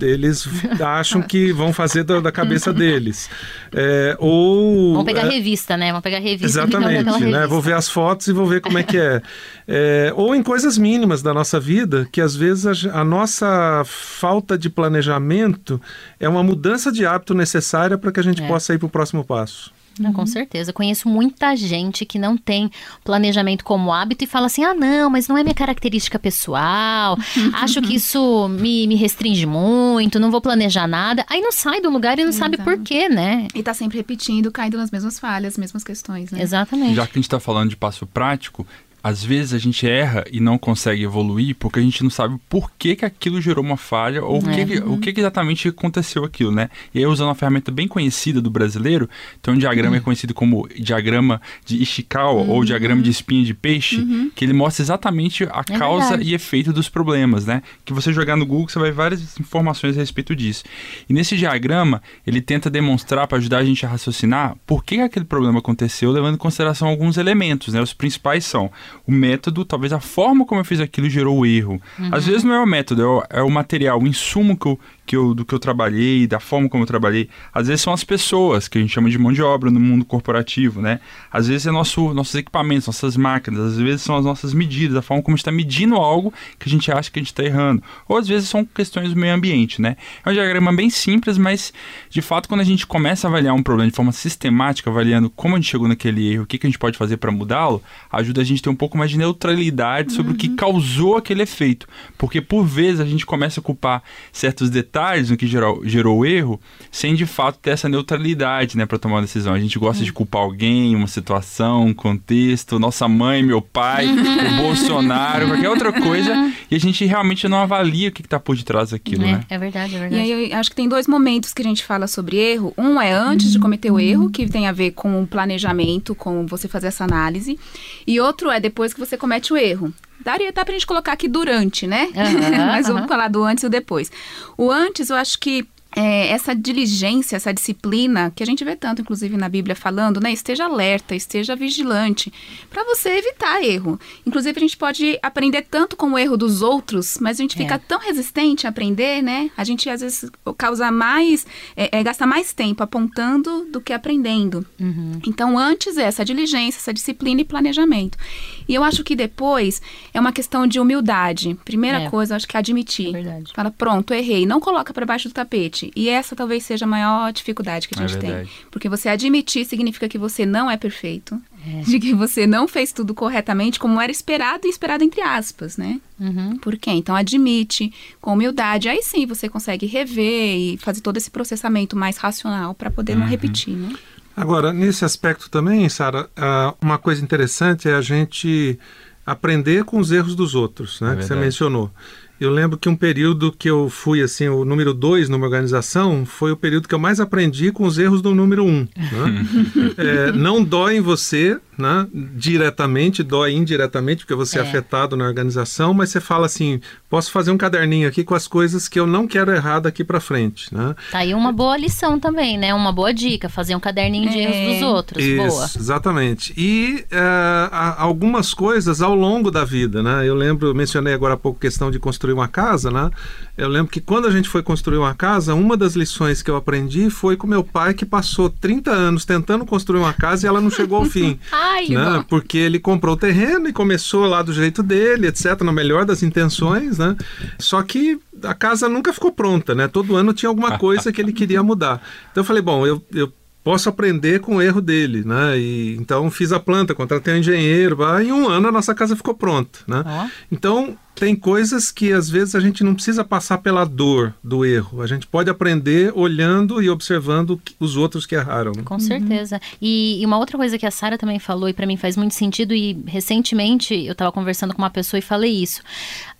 eles acham que vão fazer da, da cabeça deles. É, ou, Vão pegar é, revista, né? Vão pegar revista. Exatamente, né? vou ver as fotos e vou ver como é que é. é ou em coisas mínimas da nossa vida, que às vezes a, a nossa falta de planejamento é uma mudança de hábito necessária para que a gente é. possa ir para o próximo passo. Não, com certeza. Conheço muita gente que não tem planejamento como hábito e fala assim: ah, não, mas não é minha característica pessoal, acho que isso me, me restringe muito, não vou planejar nada. Aí não sai do lugar e não Exato. sabe por quê, né? E tá sempre repetindo, caindo nas mesmas falhas, mesmas questões, né? Exatamente. Já que a gente tá falando de passo prático, às vezes a gente erra e não consegue evoluir porque a gente não sabe por que, que aquilo gerou uma falha ou é. que, o que, que, exatamente aconteceu aquilo, né? E aí, usando uma ferramenta bem conhecida do brasileiro, então um diagrama uhum. é conhecido como diagrama de Ishikawa uhum. ou diagrama de espinha de peixe, uhum. que ele mostra exatamente a é causa verdade. e efeito dos problemas, né? Que você jogar no Google, você vai ver várias informações a respeito disso. E nesse diagrama, ele tenta demonstrar para ajudar a gente a raciocinar por que aquele problema aconteceu, levando em consideração alguns elementos, né? Os principais são o método, talvez a forma como eu fiz aquilo gerou o erro. Uhum. Às vezes não é o método, é o, é o material, o insumo que eu, que eu, do que eu trabalhei, da forma como eu trabalhei. Às vezes são as pessoas, que a gente chama de mão de obra no mundo corporativo, né? Às vezes é nosso, nossos equipamentos, nossas máquinas, às vezes são as nossas medidas, a forma como a gente está medindo algo que a gente acha que a gente está errando. Ou às vezes são questões do meio ambiente, né? É um diagrama bem simples, mas de fato quando a gente começa a avaliar um problema de forma sistemática, avaliando como a gente chegou naquele erro, o que, que a gente pode fazer para mudá-lo, ajuda a gente a ter um pouco mais de neutralidade sobre o que Uhum. causou aquele efeito. Porque por vezes a gente começa a culpar certos detalhes no que gerou, gerou o erro, sem de fato ter essa neutralidade, né, para tomar uma decisão. A gente gosta Uhum. de culpar alguém, uma situação, um contexto, nossa mãe, meu pai, o Bolsonaro, qualquer outra coisa, e a gente realmente não avalia o que está por detrás daquilo, né? É, é verdade, é E verdade. aí eu acho que tem dois momentos que a gente fala sobre erro. Um é antes de cometer o erro, que tem a ver com o planejamento, com você fazer essa análise. E outro é depois que você comete o erro. Daria, dá pra gente colocar aqui durante, né? Aham, Mas vamos falar do antes e o depois. O antes, eu acho que é, essa diligência, essa disciplina, que a gente vê tanto, inclusive, na Bíblia falando, né? Esteja alerta, esteja vigilante, para você evitar erro. Inclusive, a gente pode aprender tanto com o erro dos outros, mas a gente fica É. tão resistente a aprender, né? A gente, às vezes, causa mais, é, é, gasta mais tempo apontando do que aprendendo. Uhum. Então, antes é essa diligência, essa disciplina e planejamento. E eu acho que depois é uma questão de humildade. Primeira É. coisa, eu acho que é admitir. É verdade. Fala, pronto, errei. Não coloca para baixo do tapete. E essa talvez seja a maior dificuldade que a É gente tem. verdade. Porque você admitir significa que você não é perfeito. De que você não fez tudo corretamente como era esperado e esperado entre aspas, né? Uhum. Por quê? Então admite com humildade. Aí sim você consegue rever e fazer todo esse processamento mais racional para poder não repetir, né? Agora, nesse aspecto também, Sara, ah, uma coisa interessante é a gente aprender com os erros dos outros, né? É que você mencionou. Eu lembro que um período que eu fui assim, o número dois numa organização, foi o período que eu mais aprendi com os erros do número um. né? É, não dói em você, né? diretamente, dói indiretamente, porque você é. É. afetado na organização, mas você fala assim: posso fazer um caderninho aqui com as coisas que eu não quero errar daqui para frente. Né? Tá aí uma boa lição também, né? Uma boa dica, fazer um caderninho de É. erros dos outros. Isso, Boa. exatamente. E é, há algumas coisas ao longo da vida, né? Eu lembro, eu mencionei agora há pouco questão de construir uma casa, né? Eu lembro que quando a gente foi construir uma casa, uma das lições que eu aprendi foi com meu pai que passou 30 anos tentando construir uma casa e ela não chegou ao fim. Ai, né? Porque ele comprou o terreno e começou lá do jeito dele, etc, na melhor das intenções, né? Só que a casa nunca ficou pronta, né? Todo ano tinha alguma coisa que ele queria mudar. Então eu falei, bom, eu, eu posso aprender com o erro dele, né? E então fiz a planta, contratei um engenheiro, bah, em um ano a nossa casa ficou pronta, né? Ó. Então tem coisas que às vezes a gente não precisa passar pela dor do erro. A gente pode aprender olhando e observando os outros que erraram. né? Com certeza. E, e uma outra coisa que a Sara também falou, e pra mim faz muito sentido, e recentemente eu tava conversando com uma pessoa e falei isso.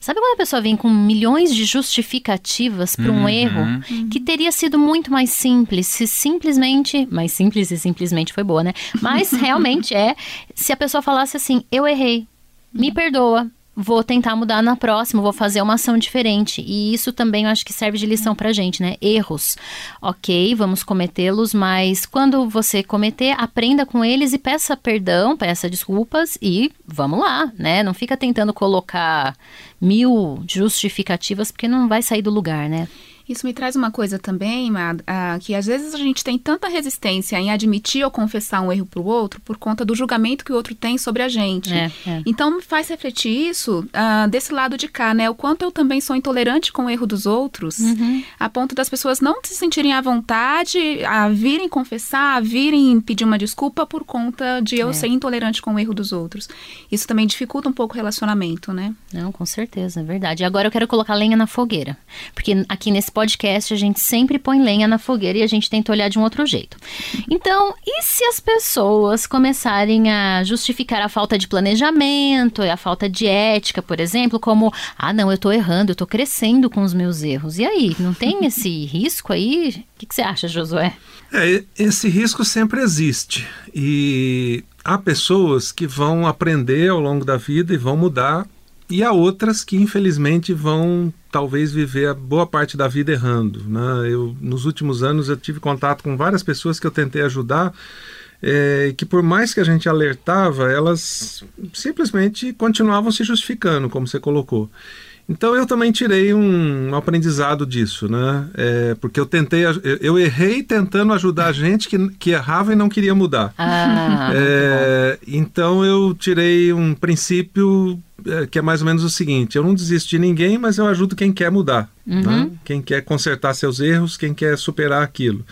Sabe quando a pessoa vem com milhões de justificativas para um Uhum. erro que teria sido muito mais simples se simplesmente. Mais simples e simplesmente foi boa, né? Mas realmente é se a pessoa falasse assim: eu errei, me perdoa. Vou tentar mudar na próxima, vou fazer uma ação diferente. E isso também eu acho que serve de lição pra gente, né? Erros. Ok, vamos cometê-los, mas quando você cometer, aprenda com eles e peça perdão, peça desculpas e vamos lá, né? Não fica tentando colocar mil justificativas, porque não vai sair do lugar, né? Isso me traz uma coisa também, Mad, ah, que às vezes a gente tem tanta resistência em admitir ou confessar um erro para o outro por conta do julgamento que o outro tem sobre a gente. É, é. Então me faz refletir isso ah, desse lado de cá, né? O quanto eu também sou intolerante com o erro dos outros, Uhum. a ponto das pessoas não se sentirem à vontade a virem confessar, a virem pedir uma desculpa por conta de eu É. ser intolerante com o erro dos outros. Isso também dificulta um pouco o relacionamento, né? Não, com certeza, é verdade. E agora eu quero colocar lenha na fogueira. Porque aqui nesse podcast a gente sempre põe lenha na fogueira e a gente tenta olhar de um outro jeito. Então, e se as pessoas começarem a justificar a falta de planejamento, a falta de ética, por exemplo, como, ah, não, eu tô errando, eu tô crescendo com os meus erros. E aí, não tem esse risco aí? O que, que você acha, Josué? É, esse risco sempre existe. E há pessoas que vão aprender ao longo da vida e vão mudar, e há outras que infelizmente vão talvez viver a boa parte da vida errando. Né? Eu, nos últimos anos eu tive contato com várias pessoas que eu tentei ajudar. É, que por mais que a gente alertava, elas simplesmente continuavam se justificando, como você colocou. Então eu também tirei um, aprendizado disso, né? É, porque eu tentei, eu, errei tentando ajudar a gente que, que errava e não queria mudar. Ah, É, então eu tirei um princípio que é mais ou menos o seguinte: eu não desisto de ninguém, mas eu ajudo quem quer mudar. Né? Uhum. Quem quer consertar seus erros, quem quer superar aquilo.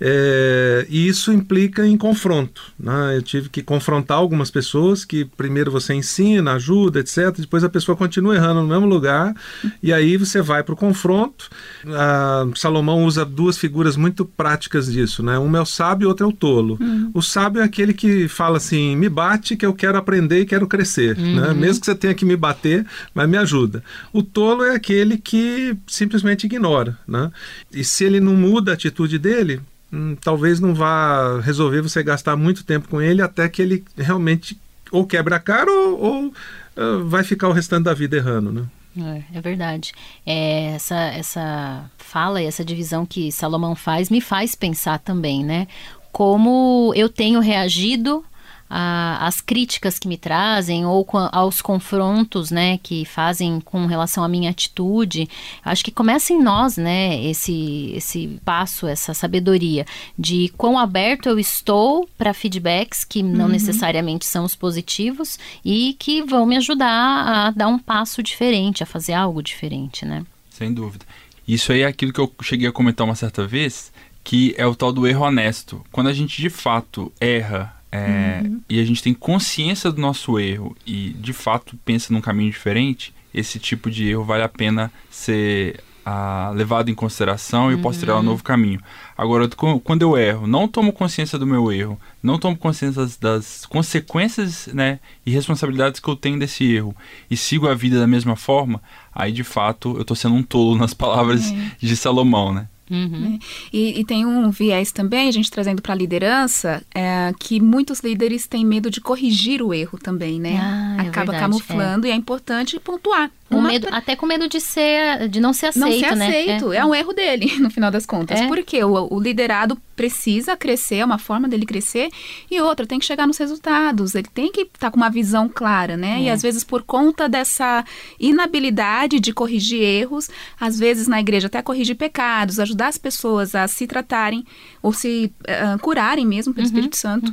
É, e isso implica em confronto. Né? Eu tive que confrontar algumas pessoas que primeiro você ensina, ajuda, etc. Depois a pessoa continua errando no mesmo lugar e aí você vai para o confronto. Ah, Salomão usa duas figuras muito práticas disso. Né? Um é o sábio e outro é o tolo. O sábio é aquele que fala assim: me bate que eu quero aprender e quero crescer. Né? Mesmo que você tenha que me bater, mas me ajuda. O tolo é aquele que simplesmente ignora. Né? E se ele não muda a atitude dele, hum, talvez não vá resolver você gastar muito tempo com ele até que ele realmente ou quebra a cara ou, ou, ah, vai ficar o restante da vida errando, né? É, é verdade. É, essa, essa fala e essa divisão que Salomão faz me faz pensar também, né? Como eu tenho reagido a- às críticas que me trazem ou com- aos confrontos, né, que fazem com relação à minha atitude. Acho que começa em nós, né, esse esse passo, essa sabedoria de quão aberto eu estou para feedbacks que não necessariamente são os positivos e que vão me ajudar a dar um passo diferente, a fazer algo diferente, né? Sem dúvida. Isso aí é aquilo que eu cheguei a comentar uma certa vez, que é o tal do erro honesto. Quando a gente de fato erra é, e a gente tem consciência do nosso erro e de fato pensa num caminho diferente, esse tipo de erro vale a pena ser ah, levado em consideração e eu posso tirar um novo caminho. Agora, quando eu erro, não tomo consciência do meu erro, não tomo consciência das, das consequências né, e responsabilidades que eu tenho desse erro e sigo a vida da mesma forma, aí de fato eu estou sendo um tolo nas palavras de Salomão, né? Uhum. E, e tem um viés também, a gente trazendo para a liderança, é, que muitos líderes têm medo de corrigir o erro também, né? Ah, é Acaba verdade, camuflando e é importante pontuar. Com medo, até com medo de ser, de não ser aceito, não ser né? aceito. É. um erro dele, no final das contas. É. Porque o, o liderado precisa crescer, é uma forma dele crescer. E outra, tem que chegar nos resultados. Ele tem que estar com uma visão clara, né? É. E às vezes, por conta dessa inabilidade de corrigir erros, às vezes na igreja até corrigir pecados, ajudar as pessoas a se tratarem ou se eh, curarem mesmo Uhum, pelo Espírito Santo.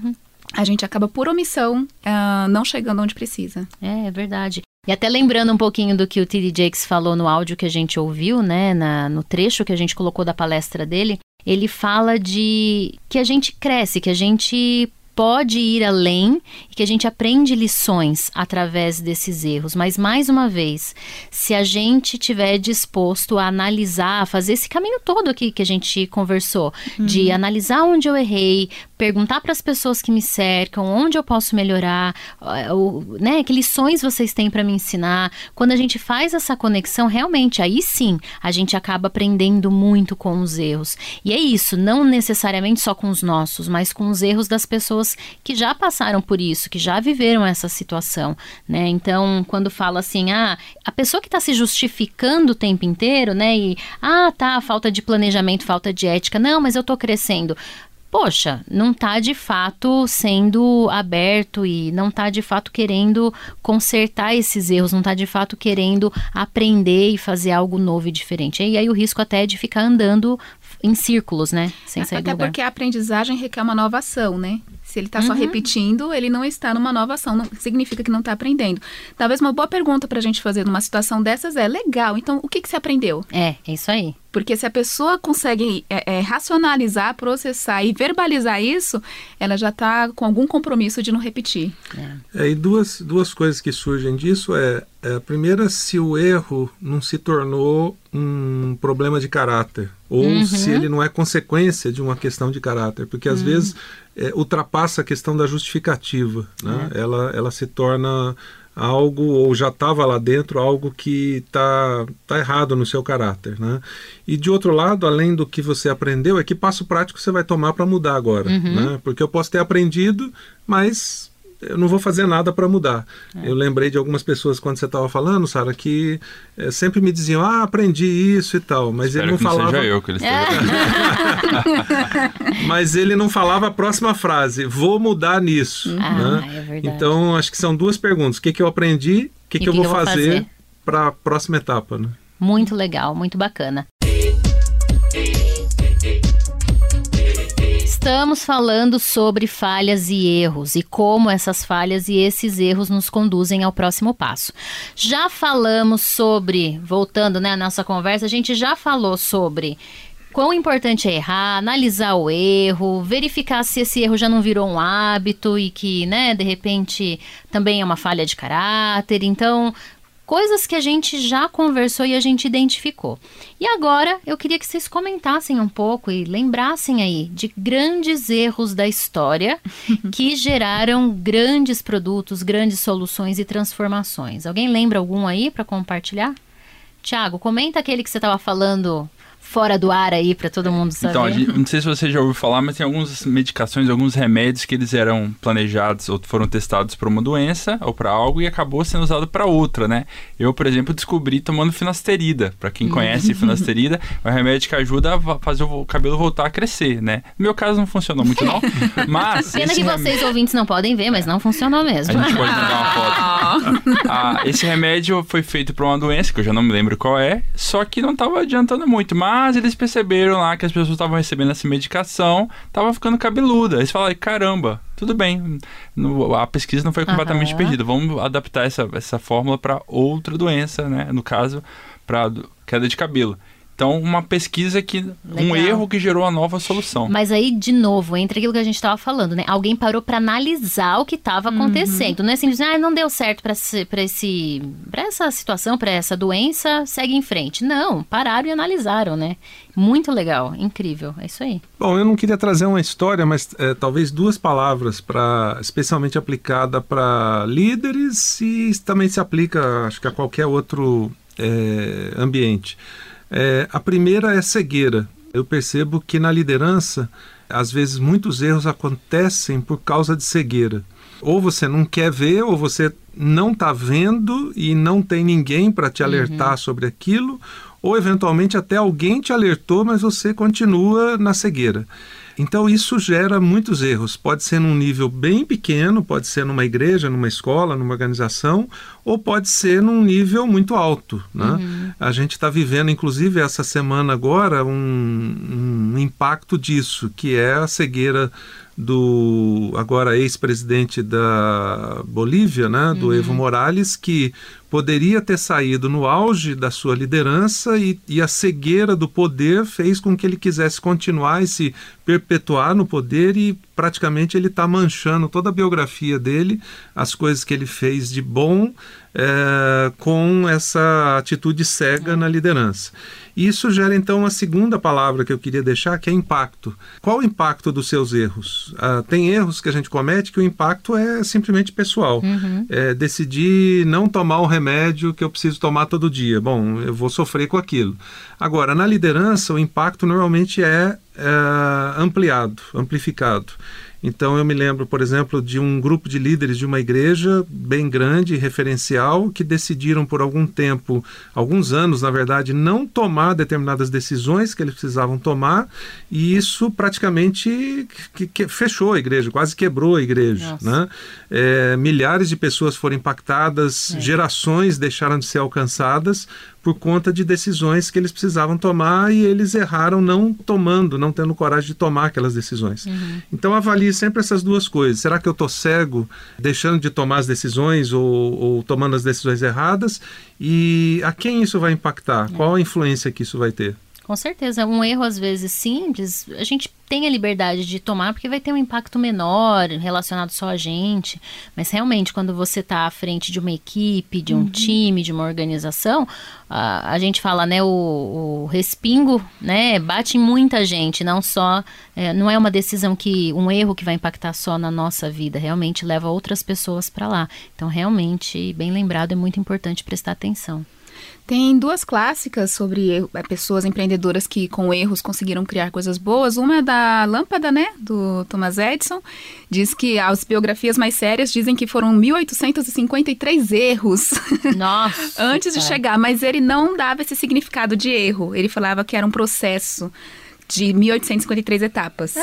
A gente acaba por omissão ah, não chegando onde precisa. É, é verdade. E até lembrando um pouquinho do que o T.D. Jakes falou no áudio que a gente ouviu, né, na- no trecho que a gente colocou da palestra dele, ele fala de que a gente cresce, que a gente pode ir além e que a gente aprende lições através desses erros. Mas, mais uma vez, se a gente tiver disposto a analisar, a fazer esse caminho todo aqui que a gente conversou, de analisar onde eu errei, perguntar para as pessoas que me cercam, onde eu posso melhorar, eh, o- né, que lições vocês têm para me ensinar. Quando a gente faz essa conexão, realmente, aí sim, a gente acaba aprendendo muito com os erros. E é isso, não necessariamente só com os nossos, mas com os erros das pessoas que já passaram por isso, que já viveram essa situação, né? Então, quando fala assim, ah, a pessoa que está se justificando o tempo inteiro, né? E, ah, tá, falta de planejamento, falta de ética. Não, mas eu tô crescendo poxa, não tá de fato sendo aberto e não tá de fato querendo consertar esses erros, não tá de fato querendo aprender e fazer algo novo e diferente. E aí o risco até é de ficar andando em círculos, né? Sem sair do Até lugar. porque a aprendizagem requer uma nova ação, né? Se ele está só Uhum. repetindo, ele não está numa nova ação, não significa que não está aprendendo. Talvez uma boa pergunta para a gente fazer numa situação dessas é: legal, então o que, que você aprendeu? É, é isso aí. Porque se a pessoa consegue é, é, racionalizar, processar e verbalizar isso, ela já está com algum compromisso de não repetir. É, e duas, duas coisas que surgem disso é, é, a primeira, se o erro não se tornou um problema de caráter, ou se ele não é consequência de uma questão de caráter, porque às vezes é, ultrapassa a questão da justificativa, né? ela, ela se torna algo, ou já estava lá dentro, algo que está tá errado no seu caráter. Né? E de outro lado, além do que você aprendeu, é que passo prático você vai tomar para mudar agora. Né? Porque eu posso ter aprendido, mas eu não vou fazer nada para mudar. Eu lembrei de algumas pessoas quando você estava falando, Sara, que eh, sempre me diziam, ah, aprendi isso e tal, mas Espero ele não que não falava. seja eu que ele esteja Mas ele não falava a próxima frase, vou mudar nisso. Ah, né? é verdade. Então, acho que são duas perguntas. O que, que eu aprendi, o que, que eu que vou eu vou fazer fazer? para a próxima etapa. Né? Muito legal, muito bacana. Estamos falando sobre falhas e erros e como essas falhas e esses erros nos conduzem ao próximo passo. Já falamos sobre, voltando né, à nossa conversa, a gente já falou sobre quão importante é errar, analisar o erro, verificar se esse erro já não virou um hábito e que, né, de repente também é uma falha de caráter. Então, coisas que a gente já conversou e a gente identificou. E agora eu queria que vocês comentassem um pouco e lembrassem aí de grandes erros da história que geraram grandes produtos, grandes soluções e transformações. Alguém lembra algum aí para compartilhar? Tiago, comenta aquele que você estava falando fora do ar aí para todo mundo saber? Então, gente, não sei se você já ouviu falar, mas tem algumas medicações, alguns remédios que eles eram planejados ou foram testados para uma doença ou para algo e acabou sendo usado para outra, né? Eu, por exemplo, descobri tomando finasterida. Para quem conhece finasterida, é um remédio que ajuda a fazer o cabelo voltar a crescer, né? No meu caso não funcionou muito não, mas Pena que remédio... vocês ouvintes não podem ver, mas não funcionou mesmo. A gente pode mandar uma foto. ah, esse remédio foi feito para uma doença que eu já não me lembro qual é, só que não estava adiantando muito, mas mas eles perceberam lá que as pessoas estavam recebendo essa medicação, estavam ficando cabeluda. Eles falaram, caramba, tudo bem, a pesquisa não foi completamente uhum. perdida. Vamos adaptar essa, essa fórmula para outra doença, né? No caso, para queda de cabelo. Então, uma pesquisa que. Legal. um erro que gerou a nova solução. Mas aí, de novo, entre aquilo que a gente estava falando, né? Alguém parou para analisar o que estava uhum. acontecendo. Não é simplesmente, ah, não deu certo para esse, esse, essa situação, para essa doença, segue em frente. Não, pararam e analisaram, né? Muito legal, incrível. É isso aí. Bom, eu não queria trazer uma história, mas é, talvez duas palavras para especialmente aplicada para líderes e também se aplica, acho que a qualquer outro é, ambiente. É, a primeira é cegueira. Eu percebo que na liderança, às vezes, muitos erros acontecem por causa de cegueira. Ou você não quer ver, ou você não está vendo e não tem ninguém para te alertar uhum. sobre aquilo, ou eventualmente até alguém te alertou, mas você continua na cegueira. Então isso gera muitos erros. Pode ser num nível bem pequeno, pode ser numa igreja, numa escola, numa organização, ou pode ser num nível muito alto. Né? Uhum. A gente está vivendo, inclusive, essa semana agora, um, um impacto disso, que é a cegueira do agora ex-presidente da Bolívia, né, do uhum. Evo Morales, que poderia ter saído no auge da sua liderança e, e, a cegueira do poder fez com que ele quisesse continuar e se perpetuar no poder e praticamente ele está manchando toda a biografia dele, as coisas que ele fez de bom é, com essa atitude cega na liderança. Isso gera então a segunda palavra que eu queria deixar, que é impacto. Qual o impacto dos seus erros? Ah, tem erros que a gente comete que o impacto é simplesmente pessoal. Uhum. É decidir não tomar o remédio que eu preciso tomar todo dia. Bom, eu vou sofrer com aquilo. Agora, na liderança, o impacto normalmente é, é ampliado, amplificado. Então eu me lembro, por exemplo, de um grupo de líderes de uma igreja bem grande, referencial, que decidiram por algum tempo, alguns anos, na verdade, não tomar determinadas decisões que eles precisavam tomar, e isso praticamente que, que fechou a igreja, quase quebrou a igreja. Né? É, milhares de pessoas foram impactadas, é. gerações deixaram de ser alcançadas por conta de decisões que eles precisavam tomar e eles erraram não tomando, não tendo coragem de tomar aquelas decisões. Uhum. Então avalie sempre essas duas coisas. Será que eu estou cego, deixando de tomar as decisões ou, ou, tomando as decisões erradas? E a quem isso vai impactar? É. Qual a influência que isso vai ter? Com certeza, um erro às vezes simples, a gente tem a liberdade de tomar porque vai ter um impacto menor relacionado só a gente. Mas realmente, quando você está à frente de uma equipe, de um uhum. time, de uma organização, a, a gente fala, né, o, o, respingo, né, bate em muita gente, não só, é, não é uma decisão que, um erro que vai impactar só na nossa vida, realmente leva outras pessoas para lá. Então, realmente, bem lembrado, é muito importante prestar atenção. Tem duas clássicas sobre é, pessoas empreendedoras que com erros conseguiram criar coisas boas. Uma é da Lâmpada, né, do Thomas Edison. Diz que as biografias mais sérias dizem que foram 1853 erros. Nossa. antes de chegar, mas ele não dava esse significado de erro. Ele falava que era um processo de 1853 etapas.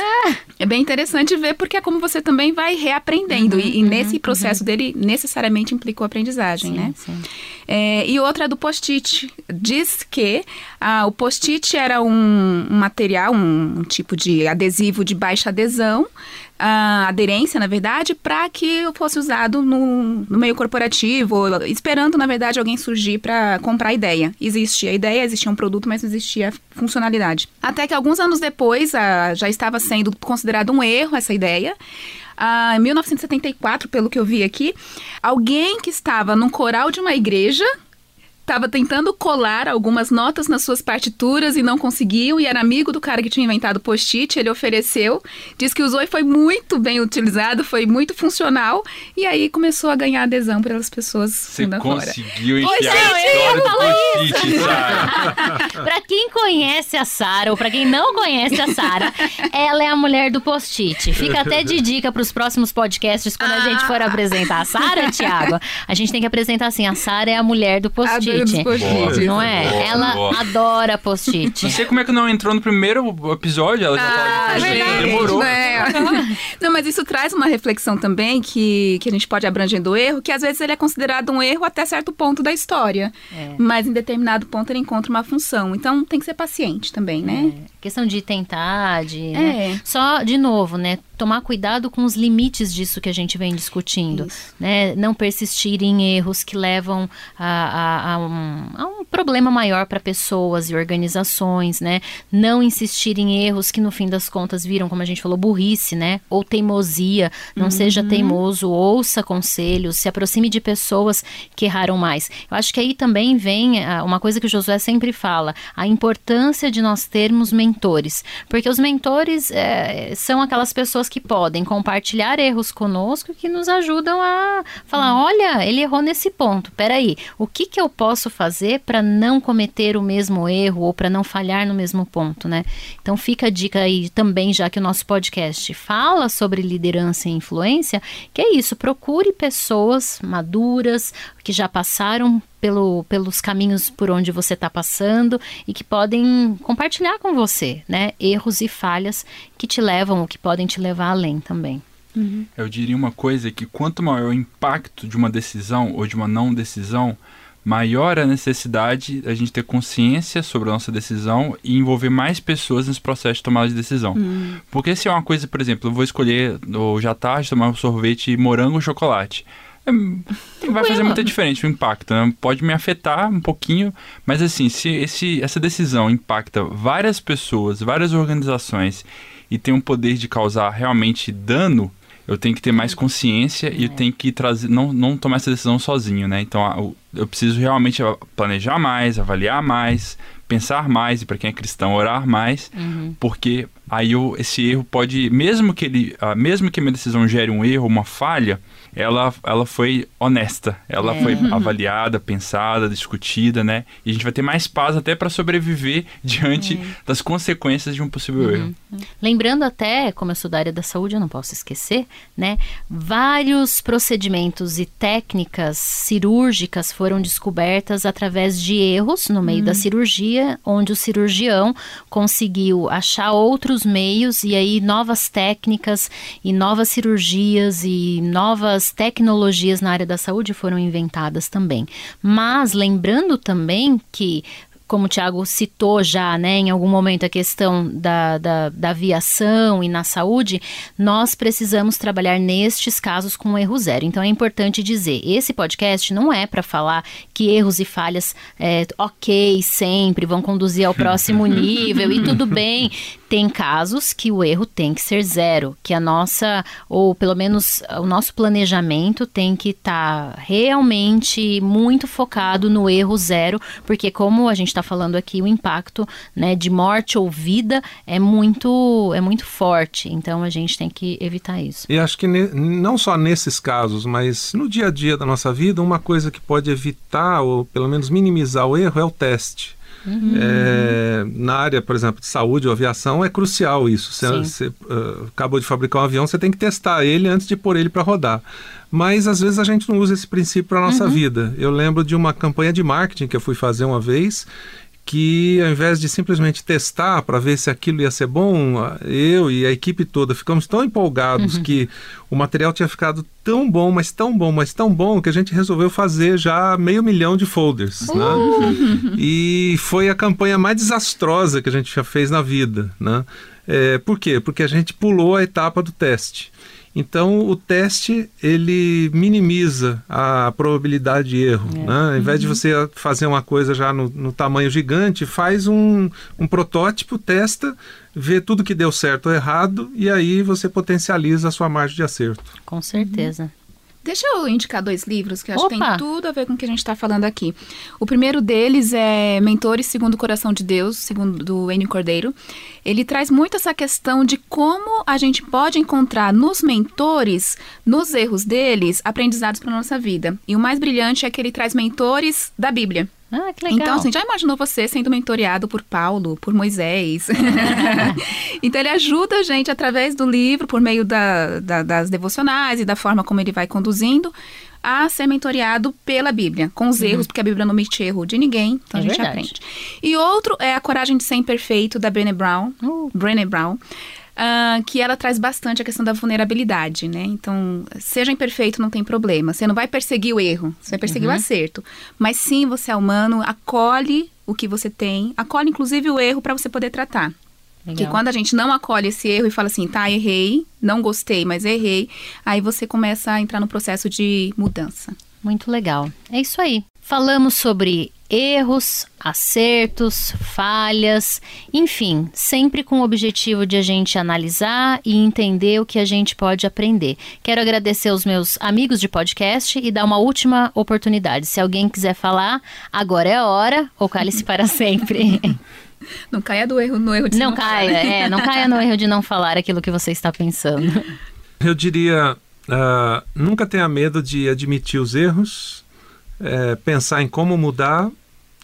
É bem interessante ver porque é como você também vai reaprendendo. e, e nesse processo dele necessariamente implicou aprendizagem, né? sim. É, e outra do post-it. Diz que ah, o post-it era um, um material, um, um tipo de adesivo de baixa adesão, ah, aderência, na verdade, para que fosse usado no, no meio corporativo, esperando, na verdade, alguém surgir para comprar a ideia. Existia a ideia, existia um produto, mas não existia a funcionalidade. Até que alguns anos depois ah, já estava sendo considerado um erro essa ideia. Ah, em 1974, pelo que eu vi aqui, alguém que estava num coral de uma igreja estava tentando colar algumas notas nas suas partituras e não conseguiam, e era amigo do cara que tinha inventado o post-it, ele ofereceu, disse que usou e foi muito bem utilizado, foi muito funcional, e aí começou a ganhar adesão pelas pessoas Você conseguiu Pois é, a eu ia história do falar post-it, Sara. Pra quem conhece a Sara, ou pra quem não conhece a Sara, ela é a mulher do post-it. Fica até de dica pros próximos podcasts, quando a gente for apresentar a Sara, Thiago, a gente tem que apresentar assim, a Sara é a mulher do dos post-it. Não é? Boa, ela boa. adora post-it. Não sei como é que não entrou no primeiro episódio, ela já Ah, tá de post-it, verdade, demorou. né? Não, mas isso traz uma reflexão também que, que a gente pode abranger do erro, que às vezes ele é considerado um erro até certo ponto da história. É. Mas em determinado ponto ele encontra uma função. Então tem que ser paciente também, né? Questão de tentar, de. É. né? Só, de novo, né? Tomar cuidado com os limites disso que a gente vem discutindo. Isso. Né? Não persistir em erros que levam a, a- a um, a um problema maior para pessoas e organizações, né? Não insistir em erros que, no fim das contas, viram, como a gente falou, burrice, né? Ou teimosia. Não seja teimoso, ouça conselhos, se aproxime de pessoas que erraram mais. Eu acho que aí também vem ah, uma coisa que o Josué sempre fala, a importância de nós termos mentores. Porque os mentores eh, são aquelas pessoas que podem compartilhar erros conosco que nos ajudam a falar, olha, ele errou nesse ponto. Peraí, o que, que eu posso fazer para não cometer o mesmo erro ou para não falhar no mesmo ponto, né? Então fica a dica aí também, já que o nosso podcast fala sobre liderança e influência, que é isso, procure pessoas maduras, que já passaram pelo, pelos caminhos por onde você está passando e que podem compartilhar com você, né? Erros e falhas que te levam ou que podem te levar além também. Eu diria uma coisa que quanto maior o impacto de uma decisão ou de uma não decisão, maior a necessidade da gente ter consciência sobre a nossa decisão e envolver mais pessoas nesse processo de tomada de decisão. Porque se é uma coisa, por exemple, eu vou escolher hoje à tarde tomar um sorvete morango ou chocolate. É, Não vai fazer muita diferença o impacto, né? Pode me afetar um pouquinho, mas assim, se esse, essa decisão impacta várias pessoas, várias organizações e tem um poder de causar realmente dano, eu tenho que ter mais consciência e eu tenho que trazer, não, não tomar essa decisão sozinho, né? Então a- o- eu preciso realmente planejar mais, avaliar mais, pensar mais e para quem é cristão orar mais, porque aí eu, esse erro pode, mesmo que ele, ah, mesmo que a minha decisão gere um erro, uma falha, ela, ela foi honesta, ela É. foi avaliada, pensada, discutida, né? E a gente vai ter mais paz até para sobreviver diante das consequências de um possível erro. Lembrando até, como eu sou da área da saúde, eu não posso esquecer, né? Vários procedimentos e técnicas cirúrgicas foram descobertas através de erros no meio da cirurgia, onde o cirurgião conseguiu achar outros meios e aí novas técnicas e novas cirurgias e novas tecnologias na área da saúde foram inventadas também. Mas lembrando também que como o Tiago citou já, né, em algum momento a questão da, da, da aviação e na saúde, nós precisamos trabalhar nestes casos com erro zero. Então é importante dizer, esse podcast não é para falar que erros e falhas, é, ok, sempre vão conduzir ao próximo nível e tudo bem. Tem casos que o erro tem que ser zero, que a nossa, ou pelo menos o nosso planejamento tem que estar realmente muito focado no erro zero, porque como a gente está falando aqui, o impacto né, de morte ou vida é muito, é muito forte. Então a gente tem que evitar isso. E acho que ne- não só nesses casos, mas no dia a dia da nossa vida, uma coisa que pode evitar ou pelo menos minimizar o erro é o teste. É, na área, por exemplo, de saúde ou aviação, é crucial isso. Você, você, ah, acabou de fabricar um avião, você tem que testar ele antes de pôr ele para rodar. Mas às vezes a gente não usa esse princípio para nossa vida. Eu lembro de uma campanha de marketing que eu fui fazer uma vez que ao invés de simplesmente testar para ver se aquilo ia ser bom, eu e a equipe toda ficamos tão empolgados uhum. que o material tinha ficado tão bom, mas tão bom, mas tão bom que a gente resolveu fazer já meio milhão de folders, né? uh. né? E foi a campanha mais desastrosa que a gente já fez na vida, né? É, por quê? Porque a gente pulou a etapa do teste. Então, o teste ele minimiza a probabilidade de erro. É. Né? Ao invés uhum. de você fazer uma coisa já no, no tamanho gigante, faz um, um, protótipo, testa, vê tudo que deu certo ou errado e aí você potencializa a sua margem de acerto. Com certeza. Uhum. Deixa eu indicar dois livros que eu acho Opa. que tem tudo a ver com o que a gente está falando aqui. O primeiro deles é Mentores Segundo o Coração de Deus, segundo do Enio Cordeiro. Ele traz muito essa questão de como a gente pode encontrar nos mentores, nos erros deles, aprendizados para nossa vida. E o mais brilhante é que ele traz mentores da Bíblia. Ah, que legal. Então, assim, já imaginou você sendo mentoreado por Paulo, por Moisés? então, ele ajuda a gente através do livro, por meio da, da, das devocionais e da forma como ele vai conduzindo, a ser mentoreado pela Bíblia, com os uhum. erros, porque a Bíblia não mete erro de ninguém, então é a gente verdade. aprende. E outro é A Coragem de Ser Imperfeito, da Brené Brown. Uh. Brené Brown. Uh, que ela traz bastante a questão da vulnerabilidade, né? Então, seja imperfeito, não tem problema. Você não vai perseguir o erro, você vai perseguir uhum. o acerto. Mas sim, você é humano, acolhe o que você tem, acolhe inclusive o erro para você poder tratar. Legal. Que quando a gente não acolhe esse erro e fala assim, tá, errei, não gostei, mas errei, aí você começa a entrar no processo de mudança. Muito legal. É isso aí. Falamos sobre erros, acertos, falhas, enfim, sempre com o objetivo de a gente analisar e entender o que a gente pode aprender. Quero agradecer aos meus amigos de podcast e dar uma última oportunidade. Se alguém quiser falar, agora é a hora ou cale-se para sempre. Não caia do erro no erro de não, não caia, falar. é, não caia no erro de não falar aquilo que você está pensando. Eu diria, uh, nunca tenha medo de admitir os erros, é, pensar em como mudar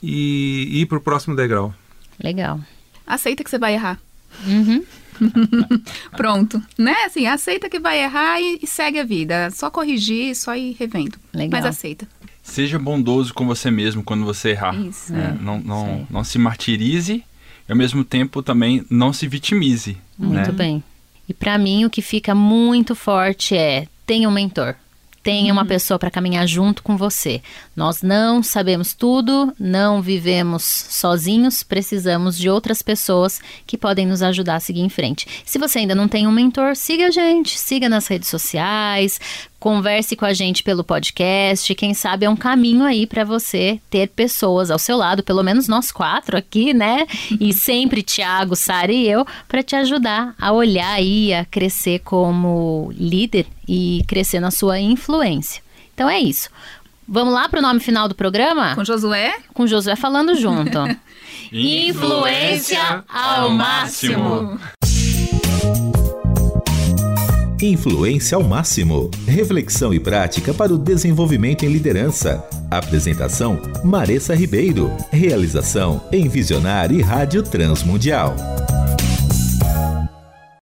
e ir para o próximo degrau. Legal. Aceita que você vai errar. Uhum. Pronto, né? Assim, aceita que vai errar e, e, segue a vida. Só corrigir, só ir revendo. Legal. Mas aceita. Seja bondoso com você mesmo quando você errar. Isso. É, não, não, não se martirize e ao mesmo tempo também não se vitimize. Muito né? bem. E para mim o que fica muito forte é tenha um mentor tenha uma uhum. pessoa para caminhar junto com você. Nós não sabemos tudo, não vivemos sozinhos, precisamos de outras pessoas que podem nos ajudar a seguir em frente. Se você ainda não tem um mentor, siga a gente, siga nas redes sociais, converse com a gente pelo podcast. Quem sabe é um caminho aí para você ter pessoas ao seu lado, pelo menos nós quatro aqui, né? E sempre Tiago, Sara e eu, para te ajudar a olhar aí, a crescer como líder e crescer na sua influência. Então é isso. Vamos lá para o nome final do programa? Com Josué? Com Josué falando junto. Influência ao máximo. Influência ao máximo. Reflexão e prática para o desenvolvimento em liderança. Apresentação: Maressa Ribeiro. Realização: Envisionar e Rádio Transmundial.